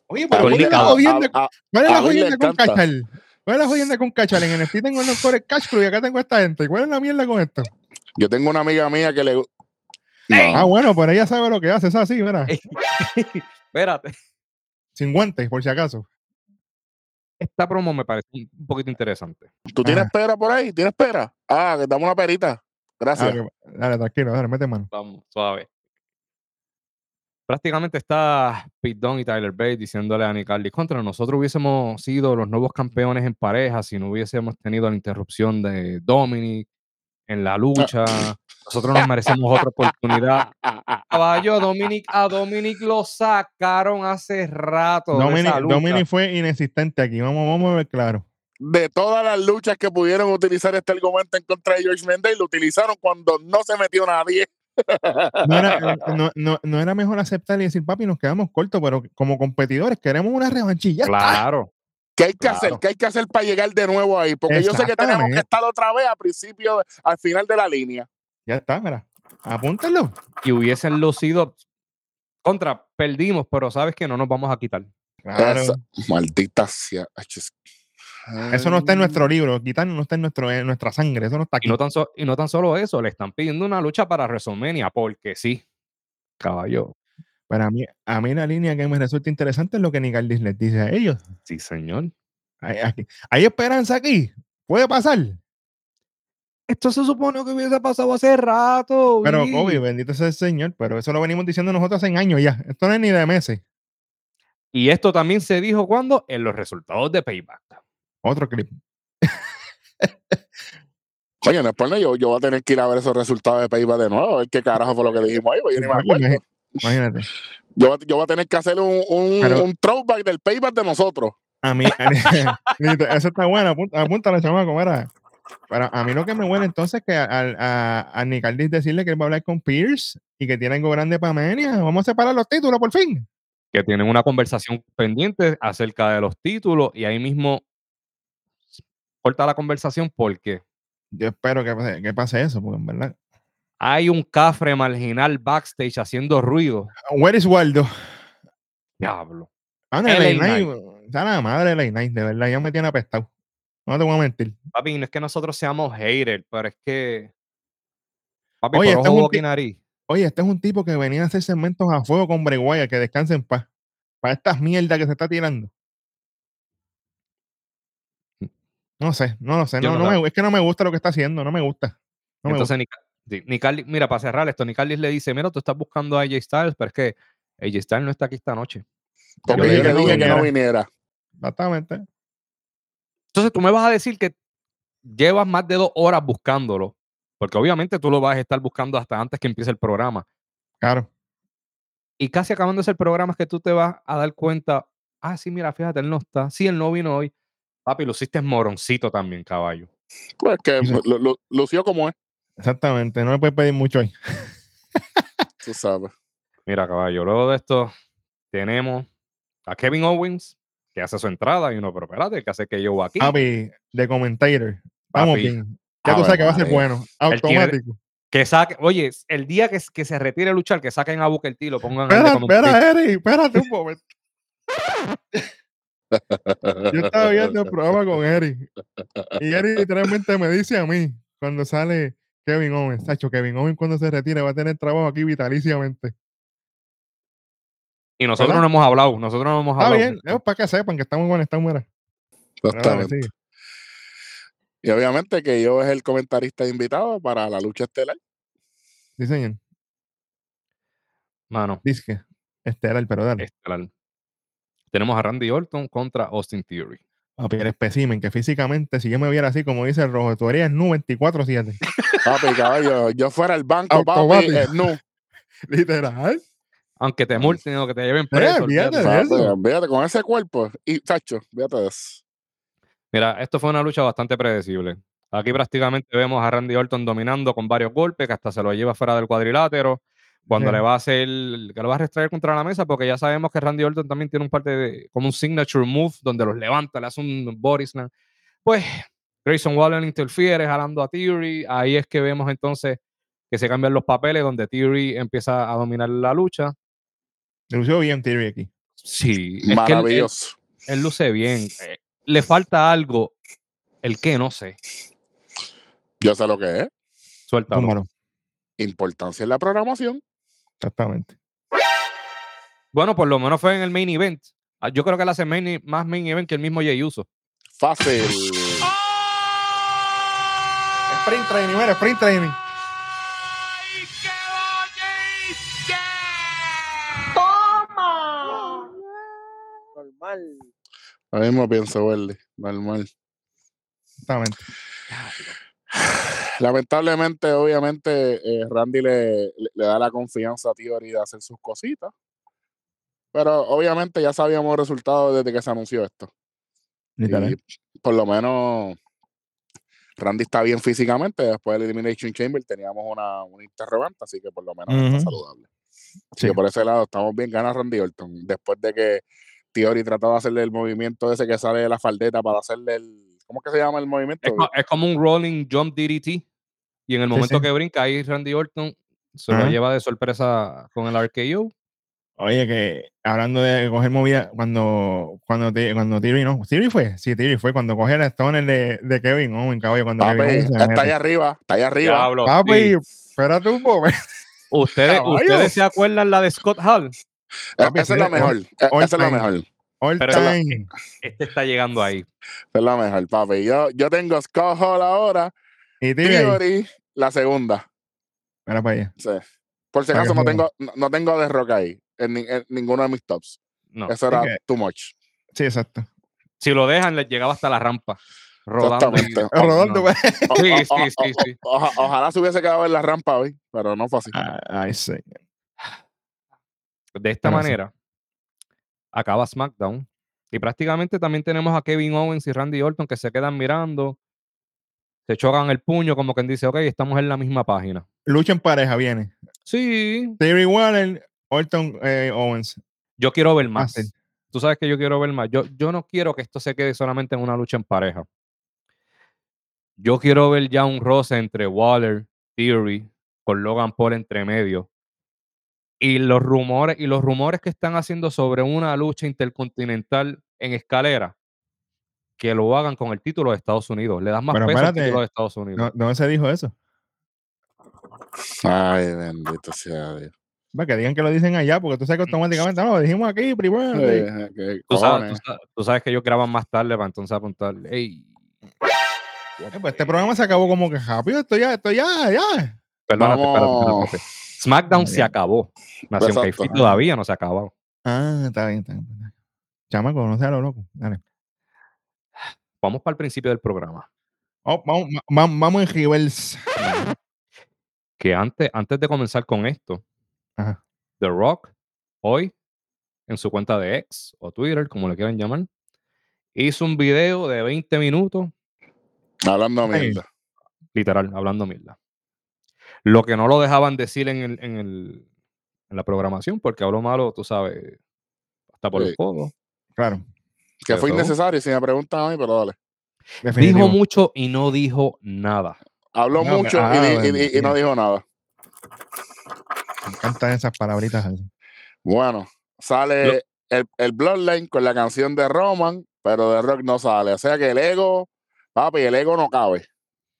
Oye, pero Con ¿cuál es la jodienda? a- a- ¿Cuál es con. Cachal? ¿Cuál es la jodienda con Cachal? En NFT tengo el doctor Cash Crew y acá tengo a esta gente. ¿Cuál es la mierda con esto? Yo tengo una amiga mía que le. Ah, No, bueno, pero ella sabe lo que hace. Es así, ¿verdad? Espérate. Sin guantes, por si acaso. Esta promo me parece un poquito interesante. ¿Tú tienes Ajá. pera por ahí? ¿Tienes pera? Ah, que dame una perita. Ah, Gracias. que- dale, tranquilo, dale, mete mano. Vamos, suave. prácticamente está Pete Dunne y Tyler Bates diciéndole a Nick Aldis contra nosotros hubiésemos sido los nuevos campeones en pareja si no hubiésemos tenido la interrupción de Dominic en la lucha. Nosotros nos merecemos otra oportunidad. Caballo, Dominic, a Dominic lo sacaron hace rato. Dominic, fue inexistente aquí. Vamos, vamos a ver claro. De todas las luchas que pudieron utilizar este argumento en contra de George Mendez, lo utilizaron cuando no se metió nadie. No era, eh, no, no- no era mejor aceptar y decir, papi, nos quedamos cortos, pero como competidores queremos una revanchilla. Claro. ¿Qué hay que hacer? ¿Qué hay que hacer para llegar de nuevo ahí? Porque yo sé que tenemos que estar otra vez al principio, al final de la línea. Ya está, mira. Apúntalo. Y hubiesen lucido contra, perdimos, pero sabes que no nos vamos a quitar. Claro. Esa- Maldita sea. Eso no está en nuestro libro. Quitar no está en, nuestro, en nuestra sangre. Eso no está aquí. Y no, tan so- y no tan solo eso, le están pidiendo una lucha para WrestleMania, porque sí. Caballo. Pero a mí, a mí la línea que me resulta interesante es lo que Nicaldis les dice a ellos. Sí, señor. Hay, aquí- hay esperanza aquí. Puede pasar. Esto se supone que hubiese pasado hace rato. Pero, Billy. Kobe, bendito sea el Señor. Pero eso lo venimos diciendo nosotros hace años ya. Esto no es ni de meses. Y esto también se dijo cuando en los resultados de Payback. Otro clip. Coño, no es por nada, yo, yo voy a tener que ir a ver esos resultados de Payback de nuevo, a ver qué carajo fue lo que dijimos ahí, porque yo ni me acuerdo. Imagínate. Yo, voy a- yo voy a tener que hacer un, un, Pero- un throwback del Payback de nosotros. A mí, eso está bueno, apúntale, apúntale, chamaco, mira. Pero a mí lo que me huele entonces es que al- a, a Nicaldis decirle que él va a hablar con Pierce y que tiene algo grande para Mania. Vamos a separar los títulos por fin. Que tienen una conversación pendiente acerca de los títulos y ahí mismo corta la conversación porque Yo espero que pase, que pase eso, porque en verdad. Hay un cafre marginal backstage haciendo ruido. Where is Waldo? Diablo. Está la madre de LA de verdad, ya me tiene apestado. No te voy a mentir. Papi, no es que nosotros seamos haters, pero es que. Papi, Oye, por este ojo, es nariz. Oye, este es un tipo que venía a hacer segmentos a fuego con Wyatt, que descanse en paz. Para estas mierdas que se está tirando. No sé, no lo sé. Yo No, no no me- es que no me gusta lo que está haciendo, no me gusta. No me Entonces, Nic- sí, Nicali- mira, para cerrar esto, Nicalis le dice: Mira, tú estás buscando a AJ Styles, pero es que AJ Styles no está aquí esta noche. Porque yo le que no dije que no viniera. Exactamente. Entonces, tú me vas a decir que llevas más de dos horas buscándolo, porque obviamente tú lo vas a estar buscando hasta antes que empiece el programa. Claro. Y casi acabándose el programa es que tú te vas a dar cuenta: Ah, sí, mira, fíjate, él no está. Sí, él no vino hoy. Papi, luciste moroncito también, caballo. Pues que Sí. lu- lu- lució como es, Exactamente. No le puedes pedir mucho ahí. tú sabes. Mira, caballo, luego de esto tenemos a Kevin Owens, que hace su entrada, y uno, pero espérate, que hace que yo aquí. Papi, de commentator. Vamos Papi, bien. Ya tú sabes que va a ser bueno. Tiene- Automático. Que saque, oye, el día que, que se retire a luchar, que saquen a Booker T lo pongan Espera, espera, Eri, espérate un momento. Yo estaba viendo el programa con Eri. Y Eri literalmente me dice a mí, cuando sale Kevin Owens, Sacho, Kevin Owens cuando se retire va a tener trabajo aquí vitaliciamente. Y nosotros ¿Verdad? no hemos hablado, nosotros no hemos Está hablado. bien, es para que sepan que estamos conectados, mira. Exactamente. sigue. Y obviamente que yo es el comentarista invitado para la lucha estelar. Sí, señor. Mano, Disque. Estelar, pero dale. estelar. Tenemos a Randy Orton contra Austin Theory. Papi, el espécimen, que físicamente, si yo me viera así, como dice el rojo, tú harías nu 24-7. Papi, caballo, yo fuera el banco, papi, Automático. eh, no. Literal. Aunque te multen o que te lleven Eh, preso. eso. olvídate con ese cuerpo. Y, Tacho, fíjate de eso. Mira, esto fue una lucha bastante predecible. Aquí prácticamente vemos a Randy Orton dominando con varios golpes, que hasta se lo lleva fuera del cuadrilátero. Cuando Sí. le va a hacer, que lo va a restraer contra la mesa, porque ya sabemos que Randy Orton también tiene un parte de, como un signature move, donde los levanta, le hace un body slam. Pues Grayson Waller interfiere jalando a Theory. Ahí es que vemos entonces que se cambian los papeles, donde Theory empieza a dominar la lucha. Lució bien Theory aquí. Sí, es que él- él, Maravilloso. él luce bien. Eh, le falta algo. El que no sé. Yo sé lo que es. Suéltalo. Importancia en la programación. Exactamente. Bueno, por lo menos fue en el main event. Ah, yo creo que él hace main, más main event que el mismo Jey Uso. Fácil. Sprint training, mira, sprint training. ¡Ay, qué ¡Toma! Normal. Ahora mismo pienso, verde. Normal. Exactamente. Lamentablemente, obviamente, eh, Randy le, le- da la confianza a Theory de hacer sus cositas. Pero obviamente ya sabíamos el resultado desde que se anunció esto. Y por lo menos Randy está bien físicamente. Después del Elimination Chamber teníamos una, una interrogante, así que por lo menos está saludable. Así Sí. que por ese lado estamos bien. Gana Randy Orton. Después de que Theory trató de hacerle el movimiento ese que sale de la faldeta para hacerle el. ¿Cómo es que se llama el movimiento? Es, co- es como un rolling jump DDT. Y en el momento sí. que brinca, ahí Randy Orton se lo lleva de sorpresa con el RKO. Oye, que hablando de coger movida, cuando, cuando, cuando Theory, no, Theory fue, sí, Theory fue cuando coge la Stoner de, de Kevin Owen, caballo, cuando Papi, Kevin está mete. ahí arriba, está ahí arriba. Diablo, Papi, sí. espérate un poco. ¿Ustedes. ¿Ustedes se acuerdan la de Scott Hall? Eh, papi, esa es la mejor. Esa es la mejor. All Pero- time. Este está llegando ahí. Es la mejor, papi. Yo, yo tengo Scott Hall ahora, Y Theory la segunda. Mira para allá. Sí. Por si acaso no tengo, no, no tengo The Rock ahí, en, ni- en ninguno de mis tops. No. Eso era too much. Sí, exacto. Si lo dejan, les llegaba hasta la rampa. Rodando. Rodando, no. pues. Sí, sí, sí, sí. oja- ojalá se hubiese quedado en la rampa hoy, pero no fue así. Ah, Ay, sí. De esta Pero sí. manera, acaba SmackDown. Y prácticamente también tenemos a Kevin Owens y Randy Orton que se quedan mirando. Se chocan el puño, como quien dice, ok, estamos en la misma página. Lucha en pareja, viene. Sí, Theory Waller, Orton eh, Owens. yo quiero ver más. Tú sabes que yo quiero ver más. Yo, yo no quiero que esto se quede solamente en una lucha en pareja. Yo quiero ver ya un roce entre Waller, Theory, con Logan Paul entre medio. Y los rumores, y los rumores que están haciendo sobre una lucha intercontinental en escalera, que lo hagan con el título de Estados Unidos. Le das más Pero peso al espérate, título de Estados Unidos. ¿Dó- ¿Dónde se dijo eso? Ay, bendito sea Dios. Va, que digan que lo dicen allá, porque tú sabes que automáticamente, no, lo dijimos aquí primero. ¿qué tú, sabes, cojones? tú sa- tú sabes que ellos graban más tarde para entonces apuntar. Ey, Eh, pues este programa se acabó como que rápido, esto ya, esto ya, ya. perdónate, espérate. SmackDown se acabó. Nación todavía no se ha acabado. Ah, está bien, está bien. Chamaco, no sea lo loco. Dale. Vamos para el principio del programa. Oh, vamos, va- va- vamos en reverse. Que antes, antes de comenzar con esto, Ajá. The Rock, hoy, en su cuenta de X o Twitter, como le quieran llamar, hizo un video de 20 minutos, Hablando mierda. literal, hablando mierda. Lo que no lo dejaban decir en, el, en, el- en la programación, porque habló malo, tú sabes, hasta por Sí. el codo. Claro. Que fue innecesario, si me preguntan a mí, pero dale. Definitivo. Dijo mucho y no dijo nada. Habló No, mucho ah, y, no dijo nada. Me encantan esas palabritas así. Bueno, sale el, el Bloodline con la canción de Roman, pero de Rock no sale. O sea que el ego, papi, el ego no cabe.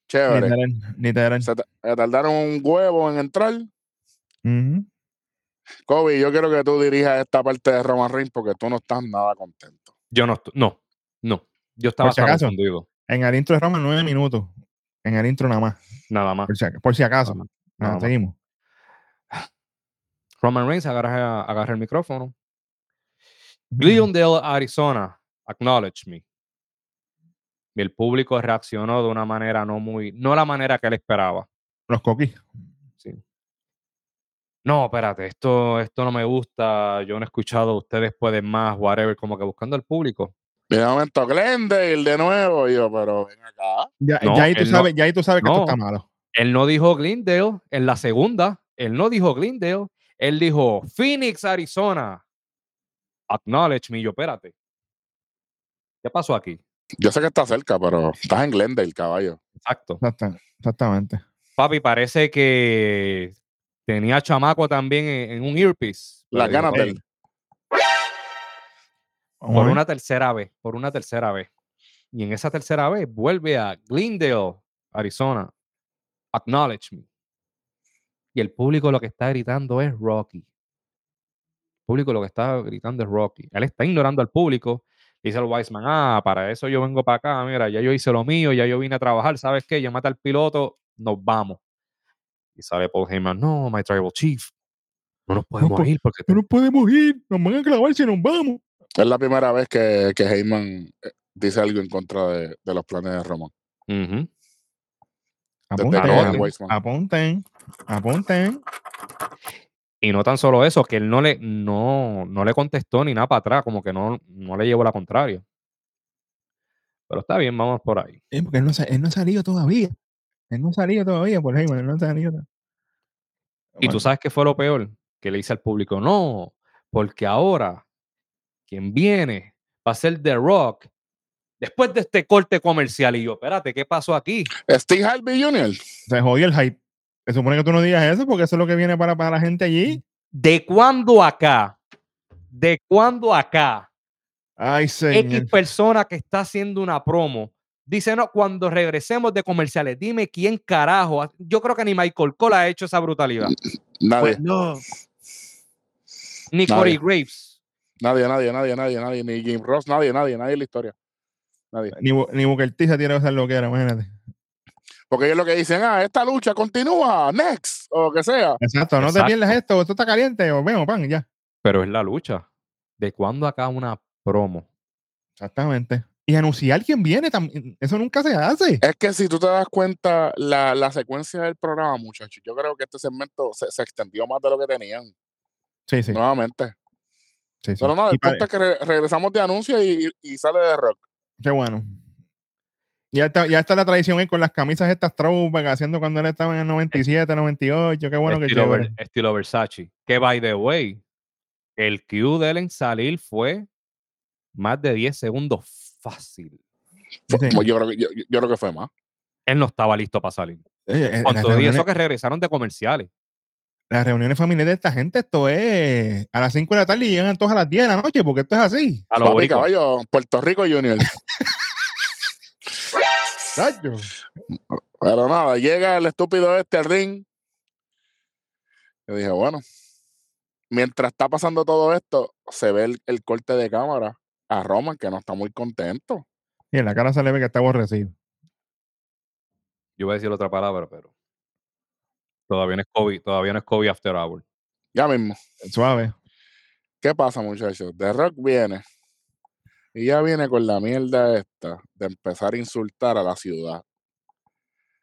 Chévere. Literal, literal. Se, se tardaron un huevo en entrar. Ujú. Kobe, yo quiero que tú dirijas esta parte de Roman Reigns porque tú no estás nada contento. Yo no, estu- no, no. Yo estaba si acaso. confundido, En el intro de Roma, nueve minutos. En el intro nada más. nada más. Por si, ac- por si acaso. Nada más, nada más. seguimos. Roman Reigns agarra, agarra el micrófono. Glendale, Arizona, acknowledge me. Y el público reaccionó de una manera no muy, no la manera que él esperaba. Los coquis. Sí. No, espérate, esto, esto no me gusta. Yo no he escuchado ustedes pueden más, whatever, como que buscando al público. De momento, Glendale de nuevo. Yo, pero ven acá. Ya, No, ya ahí tú no- sabes, ya ahí tú sabes que no. esto está malo. Él no dijo Glendale en la segunda. Él no dijo Glendale. Él dijo Phoenix, Arizona. Acknowledge me. Yo, espérate. ¿Qué pasó aquí? Yo sé que está cerca, pero estás en Glendale, caballo. Exacto. Exacta- Exactamente. Papi, parece que tenía chamaco también en, en un earpiece. Las ganas de "Ey, él. Por una tercera vez, por una tercera vez. Y en esa tercera vez vuelve a Glendale, Arizona. Acknowledge me. Y el público lo que está gritando es Rocky. El público lo que está gritando es Rocky. Él está ignorando al público. Dice el Wiseman, ah, para eso yo vengo para acá, mira, ya yo hice lo mío, ya yo vine a trabajar, ¿sabes qué? Llámate al piloto, nos vamos. Y sale Paul Heyman, no, my tribal chief, no nos podemos po- ir porque No nos podemos ir. Nos van a clavar si nos vamos. Es la primera vez que, que Heyman eh, dice algo en contra de, de los planes de Roman. Apunten, apunten. Y no tan solo eso, que él no le, no, no le contestó ni nada para atrás, como que no, no le llevó la contraria. Pero está bien, vamos por ahí. Eh, porque él no, él no ha salido todavía. Él no ha salido todavía por Heyman, él no ha salido. Y tú sabes qué fue lo peor, que le dice al público, no, porque ahora quien viene va a ser The Rock después de este corte comercial. Y yo, espérate, ¿qué pasó aquí? Steve Harvey Jr. Se jodió el hype. Se supone que tú no digas eso porque eso es lo que viene para, para la gente allí. ¿De cuándo acá? ¿De cuándo acá? Ay, señor. X persona que está haciendo una promo. Dice, no, cuando regresemos de comerciales, dime quién carajo. ha-". Yo creo que ni Michael Cole ha hecho esa brutalidad. Nadie, Pues no. Ni. Corey Graves. nadie, nadie, nadie, nadie, nadie, ni Jim Ross, nadie, nadie, nadie en la historia. Nadie. Ni, ni Booker T se tiene que hacer lo que era, imagínate. Porque ellos lo que dicen, ah, esta lucha continúa, next, o lo que sea. Exacto, no te pierdas esto, esto está caliente, o vemos, pan, ya. Pero es la lucha. ¿De cuándo acá una promo? Exactamente. Y anunciar quién viene, tam- eso nunca se hace. Es que si tú te das cuenta, la, la secuencia del programa, muchachos, yo creo que este segmento se, se extendió más de lo que tenían, Sí, sí. nuevamente. sí, sí. Pero punto es que re- regresamos de anuncio y, y sale de rock. Qué bueno. Ya está, ya está la tradición ahí con las camisas estas throwback haciendo cuando él estaba en el 97, 98. Qué bueno que estilo, chévere. Ver- estilo Versace. Que by the way, el cue de él en salir fue más de 10 segundos fácil. Sí. Yo, creo que, yo, yo creo que fue más. Él no estaba listo para salir. Eh, y reuniones, eso que regresaron de comerciales. las reuniones familiares de esta gente, esto es a las 5 de la tarde y llegan todos a las 10 de la noche, porque esto es así. A los Papi, caballo, Puerto Rico Junior. Pero nada, llega el estúpido este al ring. Yo dije, bueno, mientras está pasando todo esto, se ve el, el corte de cámara a Roman, que no está muy contento. Y en la cara se le ve que está aborrecido. Yo voy a decir otra palabra, pero todavía no es COVID, todavía no es COVID after hour. Ya mismo. Suave. ¿Qué pasa, muchachos? The Rock viene y ya viene con la mierda esta de empezar a insultar a la ciudad.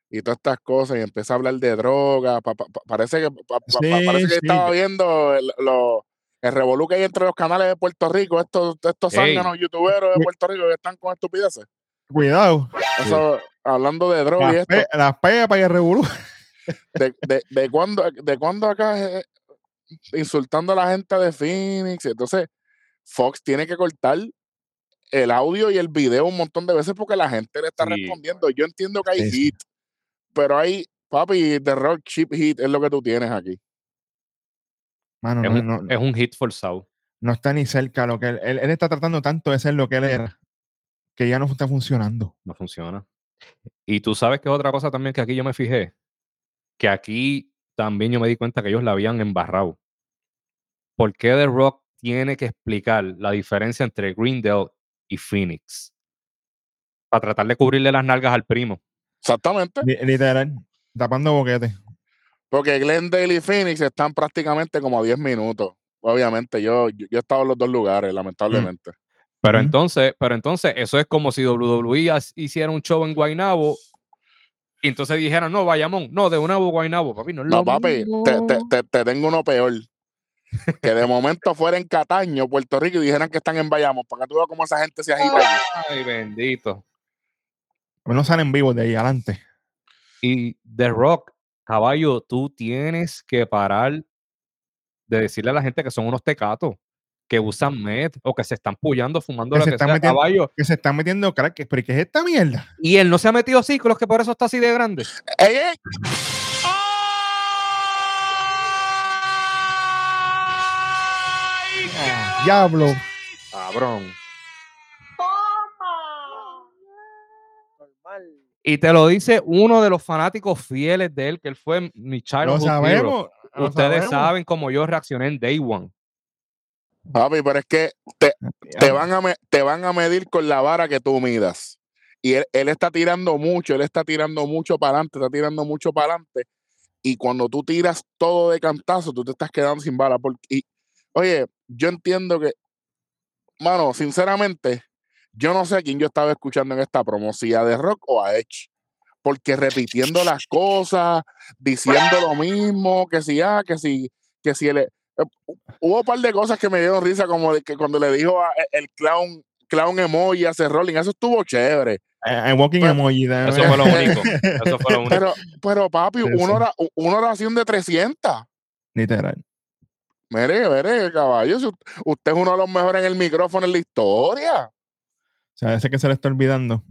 Y todas estas cosas, y empieza a hablar de droga. pa- pa- pa- parece que, pa- Sí, parece que sí. estaba viendo el, lo- el revolú que hay entre los canales de Puerto Rico, estos, estos zánganos youtuberos de. Puerto Rico que están con estupideces. Cuidado. Eso, hablando de droga y Las, esto, pe las pegas para que revolú. de, de, de cuándo, de cuándo acá eh, insultando a la gente de Phoenix. Entonces, Fox tiene que cortar el audio y el video un montón de veces porque la gente le está Sí, respondiendo. Yo entiendo que hay hit, pero hay, papi, The Rock Chip Hit es lo que tú tienes aquí. Mano, Es no, un, no- es un hit forzado. no está ni cerca lo que él, él, él está tratando tanto de ser lo que él era, que ya no está funcionando. No funciona. Y tú sabes que es otra cosa también que aquí yo me fijé, que aquí también yo me di cuenta que ellos la habían embarrado. ¿Por qué The Rock tiene que explicar la diferencia entre Greendale y Phoenix? Para tratar de cubrirle las nalgas al primo. Exactamente. Li- Literal, tapando boquetes. Porque Glendale y Phoenix están prácticamente como a 10 minutos. Obviamente, yo, yo, yo he estado en los dos lugares, lamentablemente. Pero entonces, pero entonces, eso es como si WWE hiciera un show en Guaynabo y entonces dijeran, no, Bayamón, no, de nuevo Guaynabo, papi, no es No, lo papi, mismo. te, te, te, te tengo uno peor. Que de momento fuera en Cataño, Puerto Rico, y dijeran que están en Bayamón, para que tú veas cómo esa gente se agita. Ay, bendito. No salen vivos de ahí adelante. Y The Rock, caballo, tú tienes que parar de decirle a la gente que son unos tecatos, que usan meth o que se están pullando, fumando Que lo se que están sea, metiendo- caballo. Que se están metiendo crack. ¿Pero qué es esta mierda? Y él no se ha metido ciclos, que por eso está así de grande. ¡Ey, ey! Diablo. Cabrón. Normal. Y te lo dice uno de los fanáticos fieles de él, que él fue mi Lo childhood hero. sabemos. lo Ustedes sabemos. saben cómo yo reaccioné en Day One. Papi, pero es que te, te, van a me- te van a medir con la vara que tú midas. Y él, él está tirando mucho, él está tirando mucho para adelante, está tirando mucho para adelante. Y cuando tú tiras todo de cantazo, tú te estás quedando sin bala. Porque, y, oye, yo entiendo que mano, sinceramente, yo no sé a quién yo estaba escuchando en esta promo, si a The Rock o a Edge. Porque repitiendo las cosas, diciendo lo mismo, que si, ah, que si, que si el, eh, hubo un par de cosas que me dieron risa, como de que cuando le dijo a e, el clown, clown emoji a ese rolling, eso estuvo chévere. Eh, en walking Pero- emoji. de- Eso fue lo único. Eso fue lo único. Pero, pero papi, Sí, una, sí. hora- una oración de 300. Literal. Mire, mire, caballo, si usted, usted es uno de los mejores en el micrófono en la historia. O sea, ese que se le está olvidando.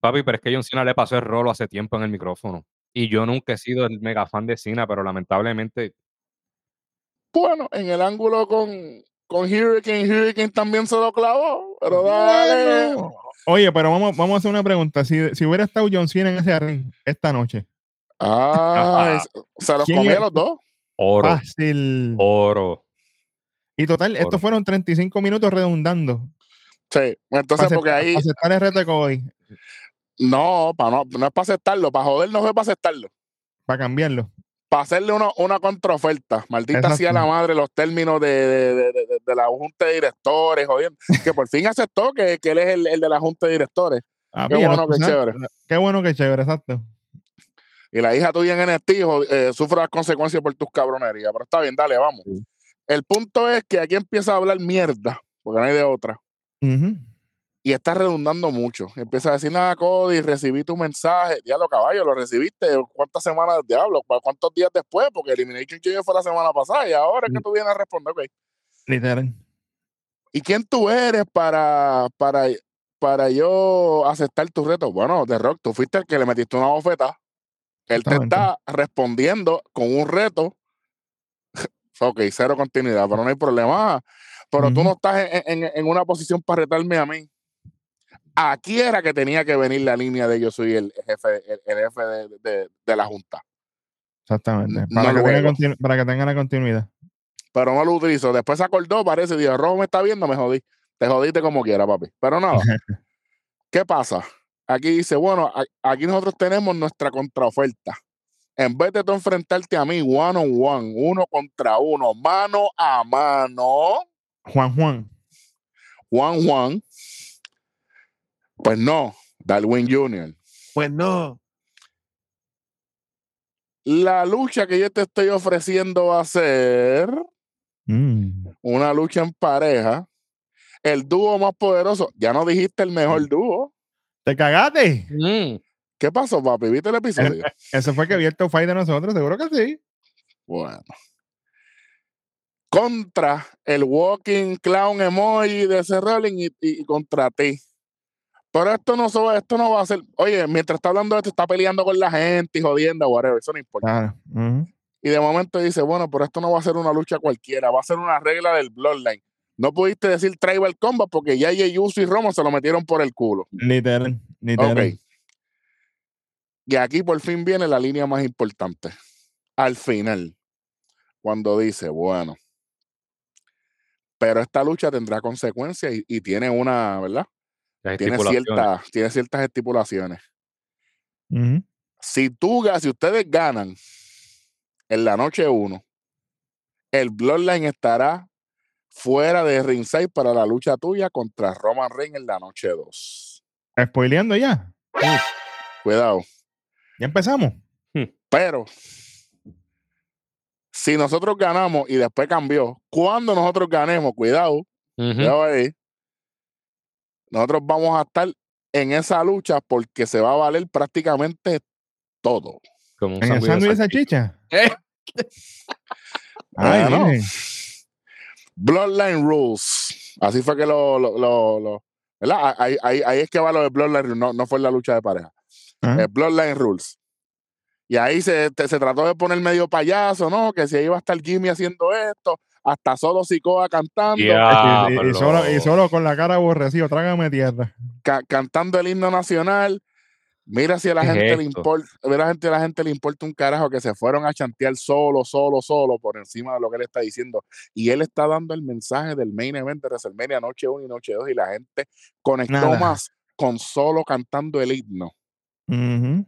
Papi, pero es que John Cena le pasó el rolo hace tiempo en el micrófono. Y yo nunca he sido el mega fan de Cena, pero lamentablemente Bueno, en el ángulo con, con Hurricane, Hurricane también se lo clavó. Pero dale. Bueno. Oye, pero vamos, vamos a hacer una pregunta. Si, si hubiera estado John Cena en ese ring esta noche, Ah, se los ¿Quién comía los dos. Oro, fácil. oro. Y total, Oro. estos fueron 35 minutos redundando. Sí, entonces Para porque ahí, aceptar el reto de Cody, no, para no, no es para aceptarlo, para joder no fue para aceptarlo. para cambiarlo. Para hacerle una, una contraoferta. Maldita Exacto. sea la madre los términos de, de, de- de- de la junta de directores, jodiendo. Que por fin aceptó que, que él es el, el de la junta de directores. Ah, Qué mira, bueno, no, qué chévere. Qué bueno, qué chévere, exacto. Y la hija tuya en NXT eh, sufre las consecuencias por tus cabronerías. Pero está bien, dale, vamos. Sí. El punto es que aquí empieza a hablar mierda, porque no hay de otra. Y está redundando mucho. Empieza a decir, nada, Cody, recibí tu mensaje. Diablo, caballo, lo recibiste. ¿Cuántas semanas, diablo? ¿Cu- ¿Cuántos días después? Porque Elimination Chamber fue la semana pasada y ahora es que tú vienes a responder, ok. Literal. ¿Y quién tú eres para, para, para yo aceptar tu reto? Bueno, The Rock, tú fuiste el que le metiste una bofeta. Él te está respondiendo con un reto. ok, cero continuidad, pero no hay problema. Pero tú no estás en, en- en una posición para retarme a mí. Aquí era que tenía que venir la línea de yo soy el jefe, el, el jefe de, de- de la junta. Exactamente. No Para, que tenga para que tenga la continuidad. Pero no lo utilizo. Después se acordó, parece, dijo, Rojo me está viendo, me jodí. Te jodiste como quiera, papi. Pero nada. ¿Qué pasa? Aquí dice, bueno, aquí nosotros tenemos nuestra contraoferta. En vez de tú enfrentarte a mí one on one, uno contra uno, mano a mano, Juan Juan. one one, pues no, Darwin Jr. Pues no. La lucha que yo te estoy ofreciendo va a ser Mm. una lucha en pareja. El dúo más poderoso. Ya no dijiste el mejor dúo. ¿Te cagaste? Mm, ¿Qué pasó, papi? ¿Viste el episodio? Ese fue el que vio el top fight de nosotros, seguro que sí. Bueno. Contra el walking clown emoji de ese Rolling y, y- y contra ti. Pero esto no, esto no va a ser. Oye, mientras está hablando de esto, está peleando con la gente y jodiendo, whatever. Eso no importa. Claro. Y de momento dice, bueno, pero esto no va a ser una lucha cualquiera, va a ser una regla del Bloodline. No pudiste decir Tribal Combat porque ya Uso y Roman se lo metieron por el culo. Literal. Literal. Ok. Y aquí por fin viene la línea más importante. Al final, cuando dice, bueno, pero esta lucha tendrá consecuencias y, y tiene una, ¿verdad? Tiene, cierta, tiene ciertas estipulaciones. Si tú, si ustedes ganan en la noche 1, el Bloodline estará fuera de ringside para la lucha tuya contra Roman Reigns en la noche 2. Spoileando ya. Cuidado. Ya empezamos. Pero si nosotros ganamos y después cambió, cuando nosotros ganemos, cuidado, Ujú. cuidado ahí, nosotros vamos a estar en esa lucha porque se va a valer prácticamente todo. Como un En el sándwich de salchicha. Eh. Ay, Bueno. Bloodline Rules. Así fue que lo, lo, lo- lo- ¿verdad? Ahí, ahí- ahí es que va lo de Bloodline Rules, no, no fue en la lucha de pareja. Eh, Bloodline Rules. Y ahí se, te- se trató de poner medio payaso, ¿no? Que si iba a estar Jimmy haciendo esto, hasta solo Sikoa cantando. Ya, y, y- y solo, y solo con la cara aborrecido, trágame tierra. ca- cantando el himno nacional. Mira si a la ¿Qué es gente le importa, mira gente, a la gente le importa un carajo que se fueron a chantear solo, solo, solo por encima de lo que él está diciendo. Y él está dando el mensaje del main event de WrestleMania noche 1 y noche 2 y la gente conectó Nada. más con solo cantando el himno. Ujú.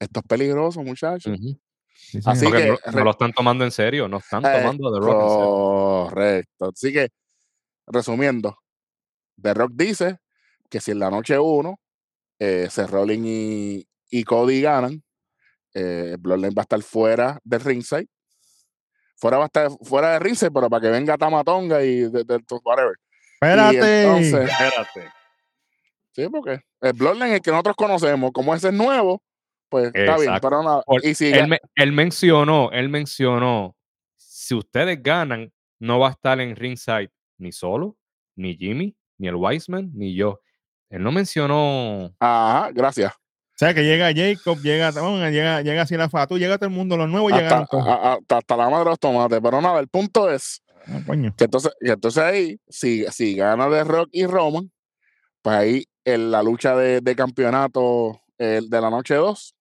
Esto es peligroso, muchachos. Ujú. Sí, Así señor. Porque que no, no lo están tomando en serio, no están Eh, tomando The Rock en serio. Correcto. Así que resumiendo, The Rock dice que si en la noche 1 eh, Seth Rollins y, y Cody ganan, eh, Bloodline va a estar fuera del ringside. Fuera va a estar fuera de ringside, pero para que venga Tamatonga y de, de- de- whatever. Y Espérate. entonces, Espérate. sí, porque el Bloodline es el que nosotros conocemos, como ese es nuevo, pues está bien, pero nada. Por- Y si él, me- él mencionó, él mencionó, si ustedes ganan, no va a estar en ringside ni solo, ni Jimmy, ni el Wiseman, ni yo. Él no mencionó. Ajá, gracias. O sea, que llega Jacob, llega, bueno, llega, llega así la Fatu, llega todo el mundo, los nuevos Hasta, a- a- hasta, hasta la madre de los tomates. Pero nada, el punto es Ah, coño. que entonces, que entonces ahí, si, si gana The Rock y Roman, pues ahí en la lucha de, de campeonato eh, de la noche 2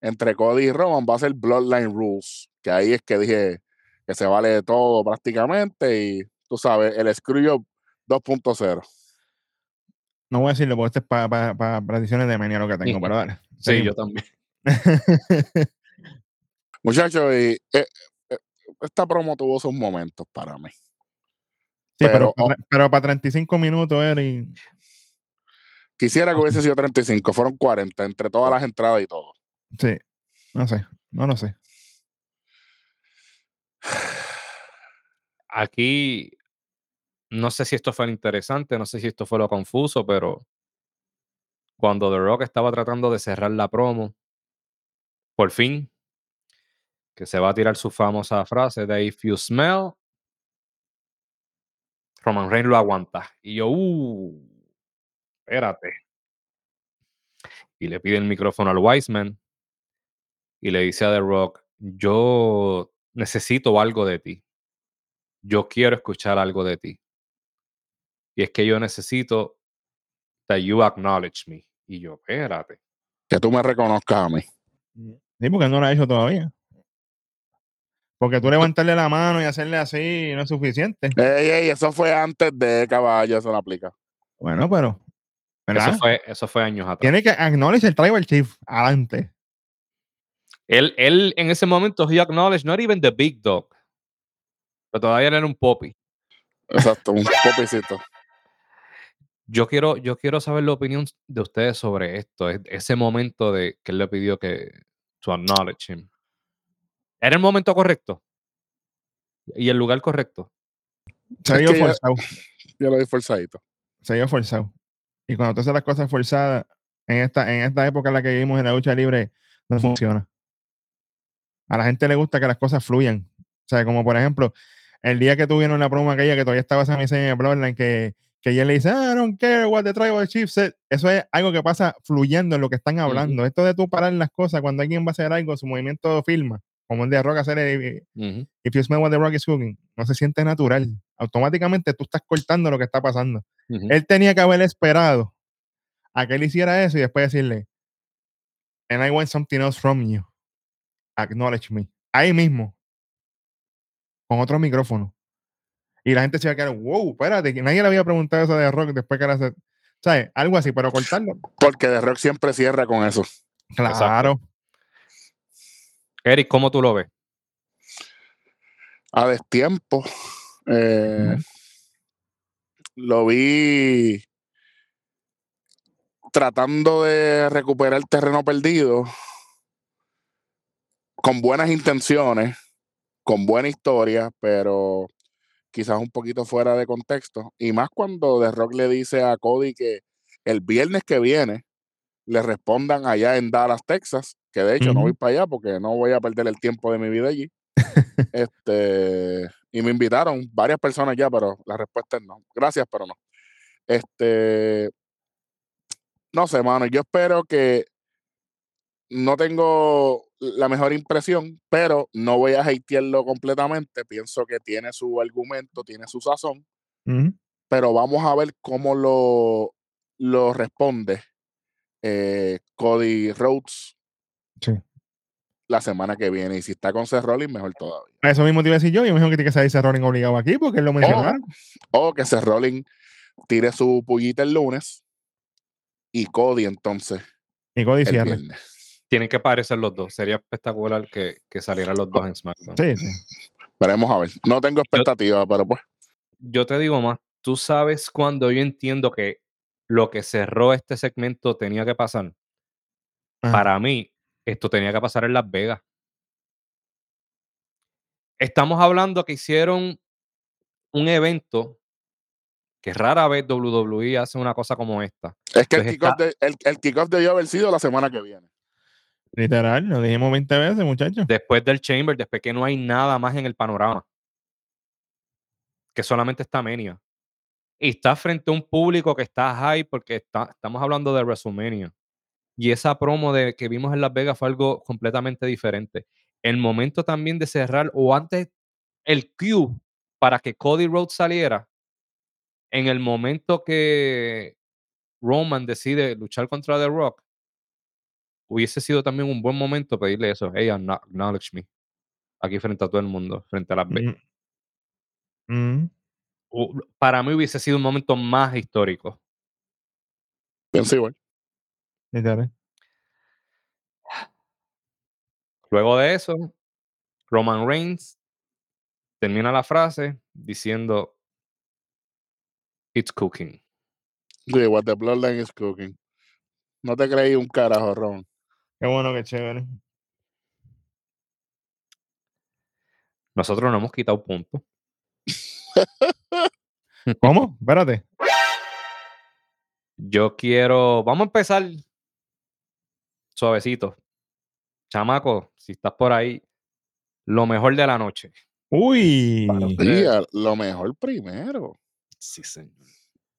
entre Cody y Roman va a ser Bloodline Rules. Que ahí es que dije que se vale de todo prácticamente y tú sabes, el Screwjob 2.0. No voy a decirlo porque esto es para predicciones de menía lo que tengo, pero dale. Sí, seguimos. yo también. Muchachos, y, eh, eh, esta promo tuvo sus momentos para mí. Sí, pero, Pero, pero, para 35 minutos, Eric. Quisiera que hubiese sido 35, fueron 40 entre todas las entradas y todo. Sí, no sé, no lo sé. Aquí, no sé si esto fue lo interesante, no sé si esto fue lo confuso, pero cuando The Rock estaba tratando de cerrar la promo, por fin, que se va a tirar su famosa frase de If you smell, Roman Reigns lo aguanta. Y yo, uh, espérate. Y le pide el micrófono al Wiseman y le dice a The Rock, yo necesito algo de ti. Yo quiero escuchar algo de ti. Y es que yo necesito that you acknowledge me. Y yo, espérate. Que tú me reconozcas a mí. Sí, porque no lo ha hecho todavía. Porque tú levantarle la mano y hacerle así no es suficiente. Ey, ey, eso fue antes de caballo, eso no aplica. Bueno, pero. ¿verdad? Eso fue, eso fue años atrás. Tiene que acknowledge el tribal chief adelante. Él, él en ese momento, he acknowledged not even the big dog. Pero todavía él era un poppy. Exacto, un popicito. Yo quiero, yo quiero saber la opinión de ustedes sobre esto. Ese momento de que él le pidió que to acknowledge him. ¿Era el momento correcto? ¿Y el lugar correcto? Se vio forzado. Yo lo di forzadito. Se vio forzado. Y cuando tú haces las cosas forzadas, en esta, en esta época en la que vivimos en la lucha libre, no funciona. A la gente le gusta que las cosas fluyan. O sea, como por ejemplo, el día que tuvieron la promo aquella que todavía estaba Sami Zayn en el Bloodline, que, que ella le dice, I don't care what the tribal chief said. Eso es algo que pasa fluyendo en lo que están hablando. Esto de tú parar las cosas cuando alguien va a hacer algo, su movimiento filma, como el de Rock hacer el, Ujú, If you smell what the rock is cooking, no se siente natural. Automáticamente tú estás cortando lo que está pasando. Él tenía que haber esperado a que él hiciera eso y después decirle, and I want something else from you. Acknowledge me. Ahí mismo. Con otro micrófono. Y la gente se iba a quedar, wow, espérate, que nadie le había preguntado eso de rock después que era hacer. ¿Sabes? Algo así, pero cortarlo. Porque The Rock siempre cierra con eso. Claro. Eric, ¿cómo tú lo ves? A destiempo. eh, Lo vi tratando de recuperar terreno perdido con buenas intenciones, con buena historia, pero quizás un poquito fuera de contexto. Y más cuando The Rock le dice a Cody que el viernes que viene le respondan allá en Dallas, Texas, que de hecho no voy para allá porque no voy a perder el tiempo de mi vida allí. este, y me invitaron varias personas ya, pero la respuesta es no. Gracias, pero no. Este, no sé, mano, yo espero que no tengo la mejor impresión, pero no voy a hatearlo completamente. Pienso que tiene su argumento, tiene su sazón, pero vamos a ver cómo lo, lo responde eh, Cody Rhodes Sí. la semana que viene. Y si está con Seth Rollins, mejor todavía. Eso mismo te iba a decir yo. Y me que tiene que salir Rolling obligado aquí porque él lo mencionaron. O que Seth Rollins tire su pullita el lunes y Cody entonces y Cody cierra. Tienen que parecer los dos. Sería espectacular que, que salieran los dos en SmackDown. Sí, sí. Veremos a ver. No tengo expectativa, pero pues. Yo te digo más. tú sabes cuando yo entiendo que lo que cerró este segmento tenía que pasar. Ajá. Para mí, esto tenía que pasar en Las Vegas. Estamos hablando que hicieron un evento que rara vez WWE hace una cosa como esta. Es que el kickoff, está- de- el, el kickoff debió haber sido la semana que viene. Literal, lo dijimos 20 veces, muchachos. Después del Chamber, después que no hay nada más en el panorama. Que solamente está Mania. Y está frente a un público que está high porque está, estamos hablando de WrestleMania. Y esa promo de, que vimos en Las Vegas fue algo completamente diferente. El momento también de cerrar, o antes, el cue para que Cody Rhodes saliera, en el momento que Roman decide luchar contra The Rock, hubiese sido también un buen momento pedirle eso. Hey, acknow- acknowledge me. Aquí frente a todo el mundo, frente a Las. Mm. Mm. para mí hubiese sido un momento más histórico. Pienso igual. Literal. Luego de eso, Roman Reigns termina la frase diciendo It's cooking. Sí, what the bloodline is cooking. No te creí un carajo, Ron. Qué bueno, qué chévere. Nosotros no hemos quitado puntos. ¿Cómo? Espérate. Yo quiero. Vamos a empezar suavecito. Chamaco, si estás por ahí, lo mejor de la noche. Uy. Lo mejor primero. Sí, señor.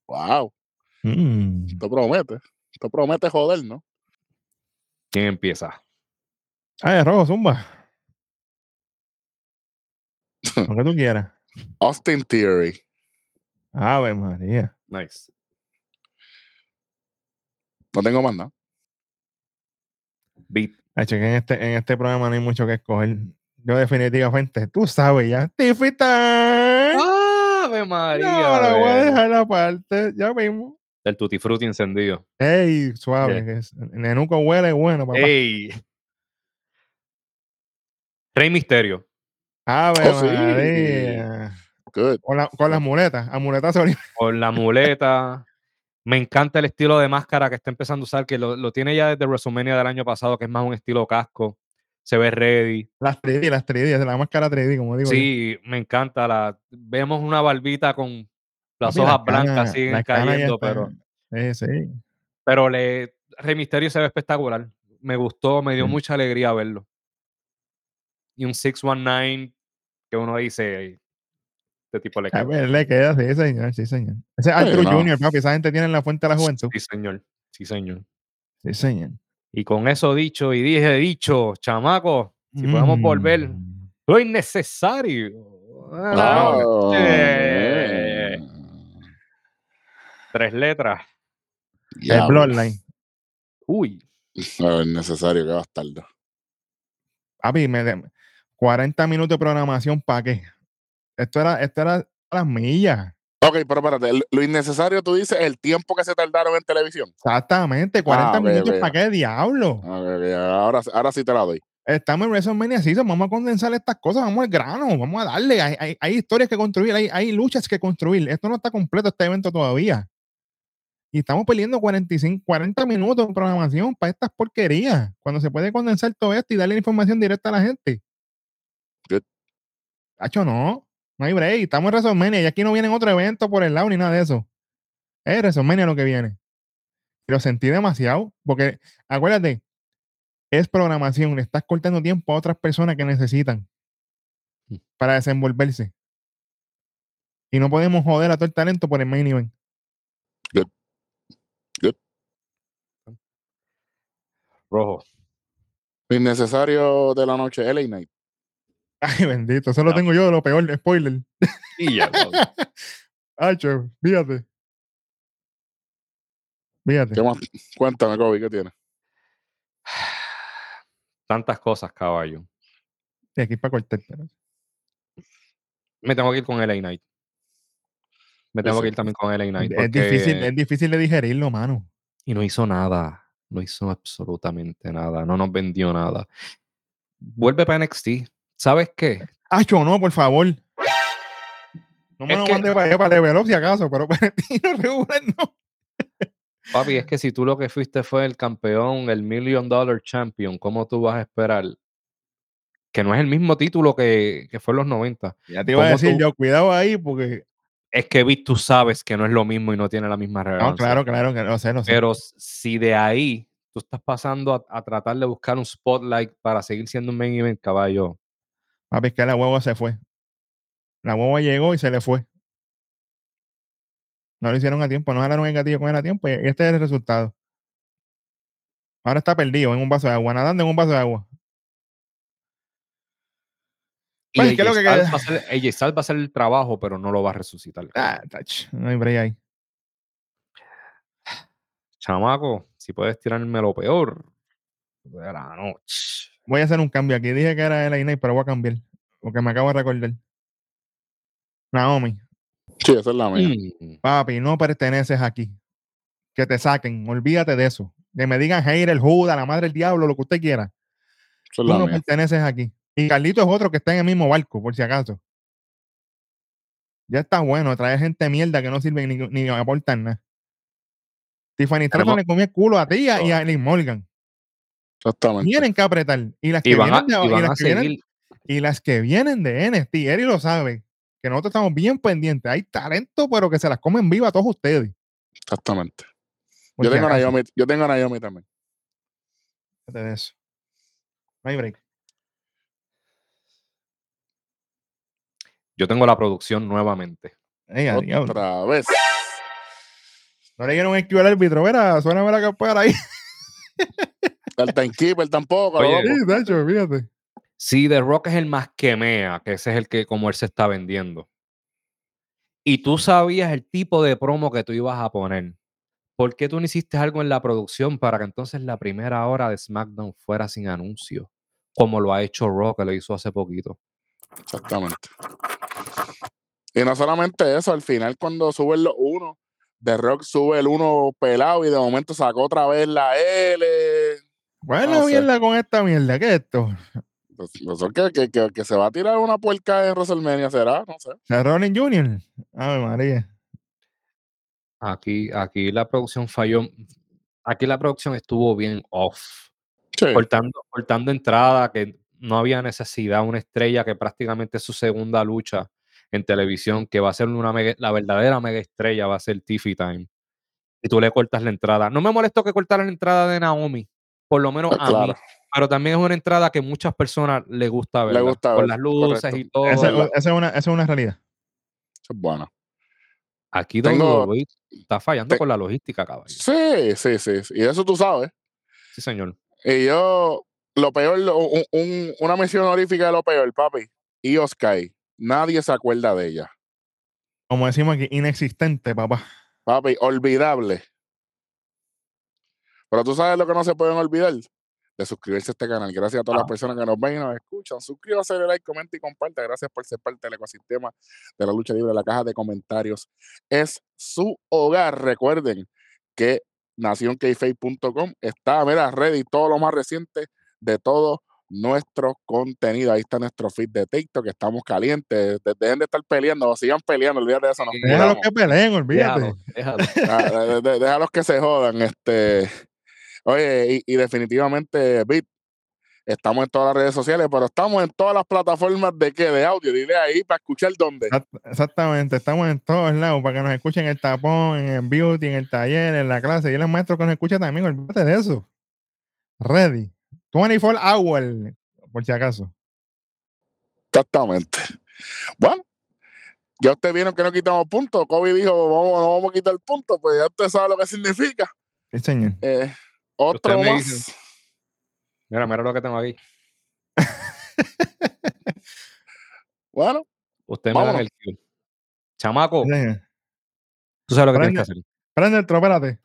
Wow. Mm. Esto promete. Esto promete joder, ¿no? ¿Quién empieza? Ay, rojo, zumba. Lo que tú quieras. Austin Theory. Ave María. Nice. No tengo más nada. Beat. Hacho, que en este, en este programa no hay mucho que escoger. Yo definitivamente, tú sabes ya. Tiffy Time. ¡Ave María! No, la voy a dejar aparte. Ya mismo. El Tutti Frutti encendido. Ey, suave. Yeah. Nenuco huele bueno, papá. ¡Ey! Rey Misterio. Ave Oh, sí. Good. Con, la- con las muletas. A muletas sobre- Con la muleta. Me encanta el estilo de máscara que está empezando a usar, que lo, lo tiene ya desde WrestleMania del año pasado, que es más un estilo casco. Se ve ready. Las 3D, las 3D, la máscara 3D, como digo. yo. Sí, me encanta. La, vemos una barbita con las hojas blancas siguen cayendo, pero, Sí, sí. pero le, Rey Misterio se ve espectacular. Me gustó, me dio Sí. mucha alegría verlo. Y un 619 que uno dice, este tipo le A queda. ver, le queda, sí, señor, sí, señor. Ese es Arthur no. Junior, papi. Esa gente tiene la fuente de la juventud. Sí, señor. Sí, señor. Sí, señor. Y con eso dicho y dije dicho, chamaco, si podemos volver, Mm. lo innecesario. Oh, Eh. Tres letras. El Diablo. Bloodline. Uy, ver, necesario que bastardo. Papi, me de- 40 minutos de programación, ¿para qué? Esto era, esto era las millas. Ok, pero espérate. Lo- innecesario, tú dices, el tiempo que se tardaron en televisión. Exactamente, 40 Ah, minutos. ¿para qué diablo? Ok, ok, ahora, ahora sí te la doy. Estamos en WrestleMania Season, vamos a condensar estas cosas, vamos al grano, vamos a darle. Hay, hay- hay historias que construir, hay, hay luchas que construir. Esto no está completo, este evento todavía. Y estamos perdiendo 45, 40 minutos de programación para estas porquerías, cuando se puede condensar todo esto y darle la información directa a la gente. Good. Hacho, no, no hay break. Estamos en WrestleMania y aquí no viene otro evento por el lado ni nada de eso. Es WrestleMania lo que viene. Lo sentí demasiado, porque acuérdate, es programación, le estás cortando tiempo a otras personas que necesitan Mm. para desenvolverse. Y no podemos joder a todo el talento por el main event. Rojo. Lo innecesario de la noche, LA Knight. Ay, bendito, eso lo No. tengo yo de lo peor, spoiler. Y ya. Hacho, fíjate. Fíjate. ¿Qué más? Cuéntame, Kobe, ¿qué tienes? Tantas cosas, caballo. Y aquí para cortar. pero- Me tengo que ir con LA Knight. Me tengo que ir también con LA Knight. Es difícil, es difícil de digerirlo, mano. Y no hizo nada. No hizo absolutamente nada. No nos vendió nada. Vuelve para NXT. ¿Sabes qué? Hacho, no, por favor. No me Es lo que- mandé para allá, para Level si acaso, pero para el tiro regular no. Papi, es que si tú lo que fuiste fue el campeón, el Million Dollar Champion, ¿cómo tú vas a esperar? Que no es el mismo título que, que fue en los 90. Ya te iba a ¿Cómo decir tú- yo, cuidado ahí, porque. Es que Vic, tú sabes que no es lo mismo y no tiene la misma No, relevancia. claro, claro, que sé, lo sé. Pero si de ahí tú estás pasando a, a tratar de buscar un spotlight para seguir siendo un main event, caballo, Papi, es que la hueva se fue. La hueva llegó y se le fue. No lo hicieron a tiempo, no jalaron el gatillo con él a tiempo y este es el resultado. Ahora está perdido en un vaso de agua, nadando en un vaso de agua. y Pues, ¿qué es AJ lo que Styles queda? va a hacer- AJ Styles va a hacer el trabajo, pero no lo va a resucitar. Ah, no hay break ahí. Chamaco, si puedes tirarme lo peor de la noche. Voy a hacer un cambio aquí. Dije que era el Night, pero voy a cambiar. Porque me acabo de recordar. Naomi, Sí, esa es la mía. Mm, papi, no perteneces aquí. Que te saquen, olvídate de eso. Que me digan Jair, el Judas, la madre del diablo, lo que usted quiera. Esa es Tú no mía. perteneces aquí. Y Carlito es otro que está en el mismo barco, por si acaso. Ya está bueno traer gente mierda que no sirve ni, ni aportan nada. Tiffany Stratton le comió el culo a ti y a- y a Liz Morgan. Exactamente. Tienen que apretar. Y las que Y van a, vienen de, y y las que vienen- y las que vienen de NXT, Eri lo sabe, que nosotros estamos bien pendientes. Hay talento, pero que se las comen viva a todos ustedes. Exactamente. Yo tengo. Naomi, yo tengo a Naomi también. Fíjate de eso. No hay break. Yo tengo la producción nuevamente. Ey, a diablo. Otra vez. No le dieron Q al árbitro. Verá, suena la campana ahí. El timekeeper tampoco. Oye. Sí, de hecho, fíjate. Si The Rock es el más que mea, que ese es el que como él se está vendiendo. Y tú sabías el tipo de promo que tú ibas a poner. ¿Por qué tú no hiciste algo en la producción para que entonces la primera hora de SmackDown fuera sin anuncio? Como lo ha hecho Rock, que lo hizo hace poquito. Exactamente. Y no solamente eso, al final cuando suben los uno, The Rock sube el uno pelado y de momento sacó otra vez la L. Bueno, No sé. mierda con esta mierda. ¿Qué es esto? Pues, sé, que, que, que, que se va a tirar una puerca en WrestleMania, ¿será? No sé. ¿Se Rollins Jr.? Ave María. Aquí, aquí la producción falló. Aquí la producción estuvo bien off. Sí, cortando, cortando entrada, que no había necesidad, una estrella que prácticamente es su segunda lucha en televisión, que va a ser una mega- la verdadera mega estrella, va a ser Tiffy Time. Y tú le cortas la entrada. No me molestó que cortaran la entrada de Naomi, por lo menos Ah, a mí, claro. pero también es una entrada que muchas personas le gusta ver. gusta Con ver, las luces correcto. y todo. Esa es una, esa es una realidad. eso es bueno. Aquí Tengo- WWE está fallando te- con la logística, caballo. Sí, sí, sí, sí. Y eso tú sabes. Sí, señor. Y yo, lo peor, lo- un- un- una mención honorífica de lo peor, papi. Y Sky. Nadie se acuerda de ella. Como decimos aquí, inexistente, papá. Papi, olvidable. Pero tú sabes lo que no se pueden olvidar. De suscribirse a este canal. Gracias a todas las Ah. personas que nos ven y nos escuchan. Suscríbase, dale like, comenta y comparte. Gracias por ser parte del ecosistema de la lucha libre. La caja de comentarios es su hogar. Recuerden que nacionkface.com está, mira, ready todo lo más reciente de todo nuestro contenido. Ahí está nuestro feed de TikTok, que estamos calientes. De- Dejen de estar peleando, o sigan peleando, olvídate de eso. Nos Sí. Déjalo curamos. que peleen, olvídate. Déjalo, déjalo. Ah, de- de- Déjalos que se jodan. Este, oye, y, y definitivamente, Bit, estamos en todas las redes sociales, pero estamos en todas las plataformas de qué, de audio. Dile ahí para escuchar dónde. Exact- Exactamente, estamos en todos lados para que nos escuchen en el tapón, en el beauty, en el taller, en la clase. Y el maestro que nos escucha también, olvídate de eso. Ready. 24 hours, por si acaso. Exactamente. Bueno, ya ustedes vieron que no quitamos puntos. Kobe dijo, vamos, no vamos a quitar puntos, pues ya usted sabe lo que significa. Sí, señor. Eh, otro más. Mira, mira lo que tengo aquí. Bueno, Usted me da el cue. Chamaco, Sí, tú sabes lo que tienes Prende- que hacer. Prende el tro, espérate.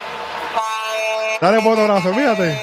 Dale fotograzo, fíjate.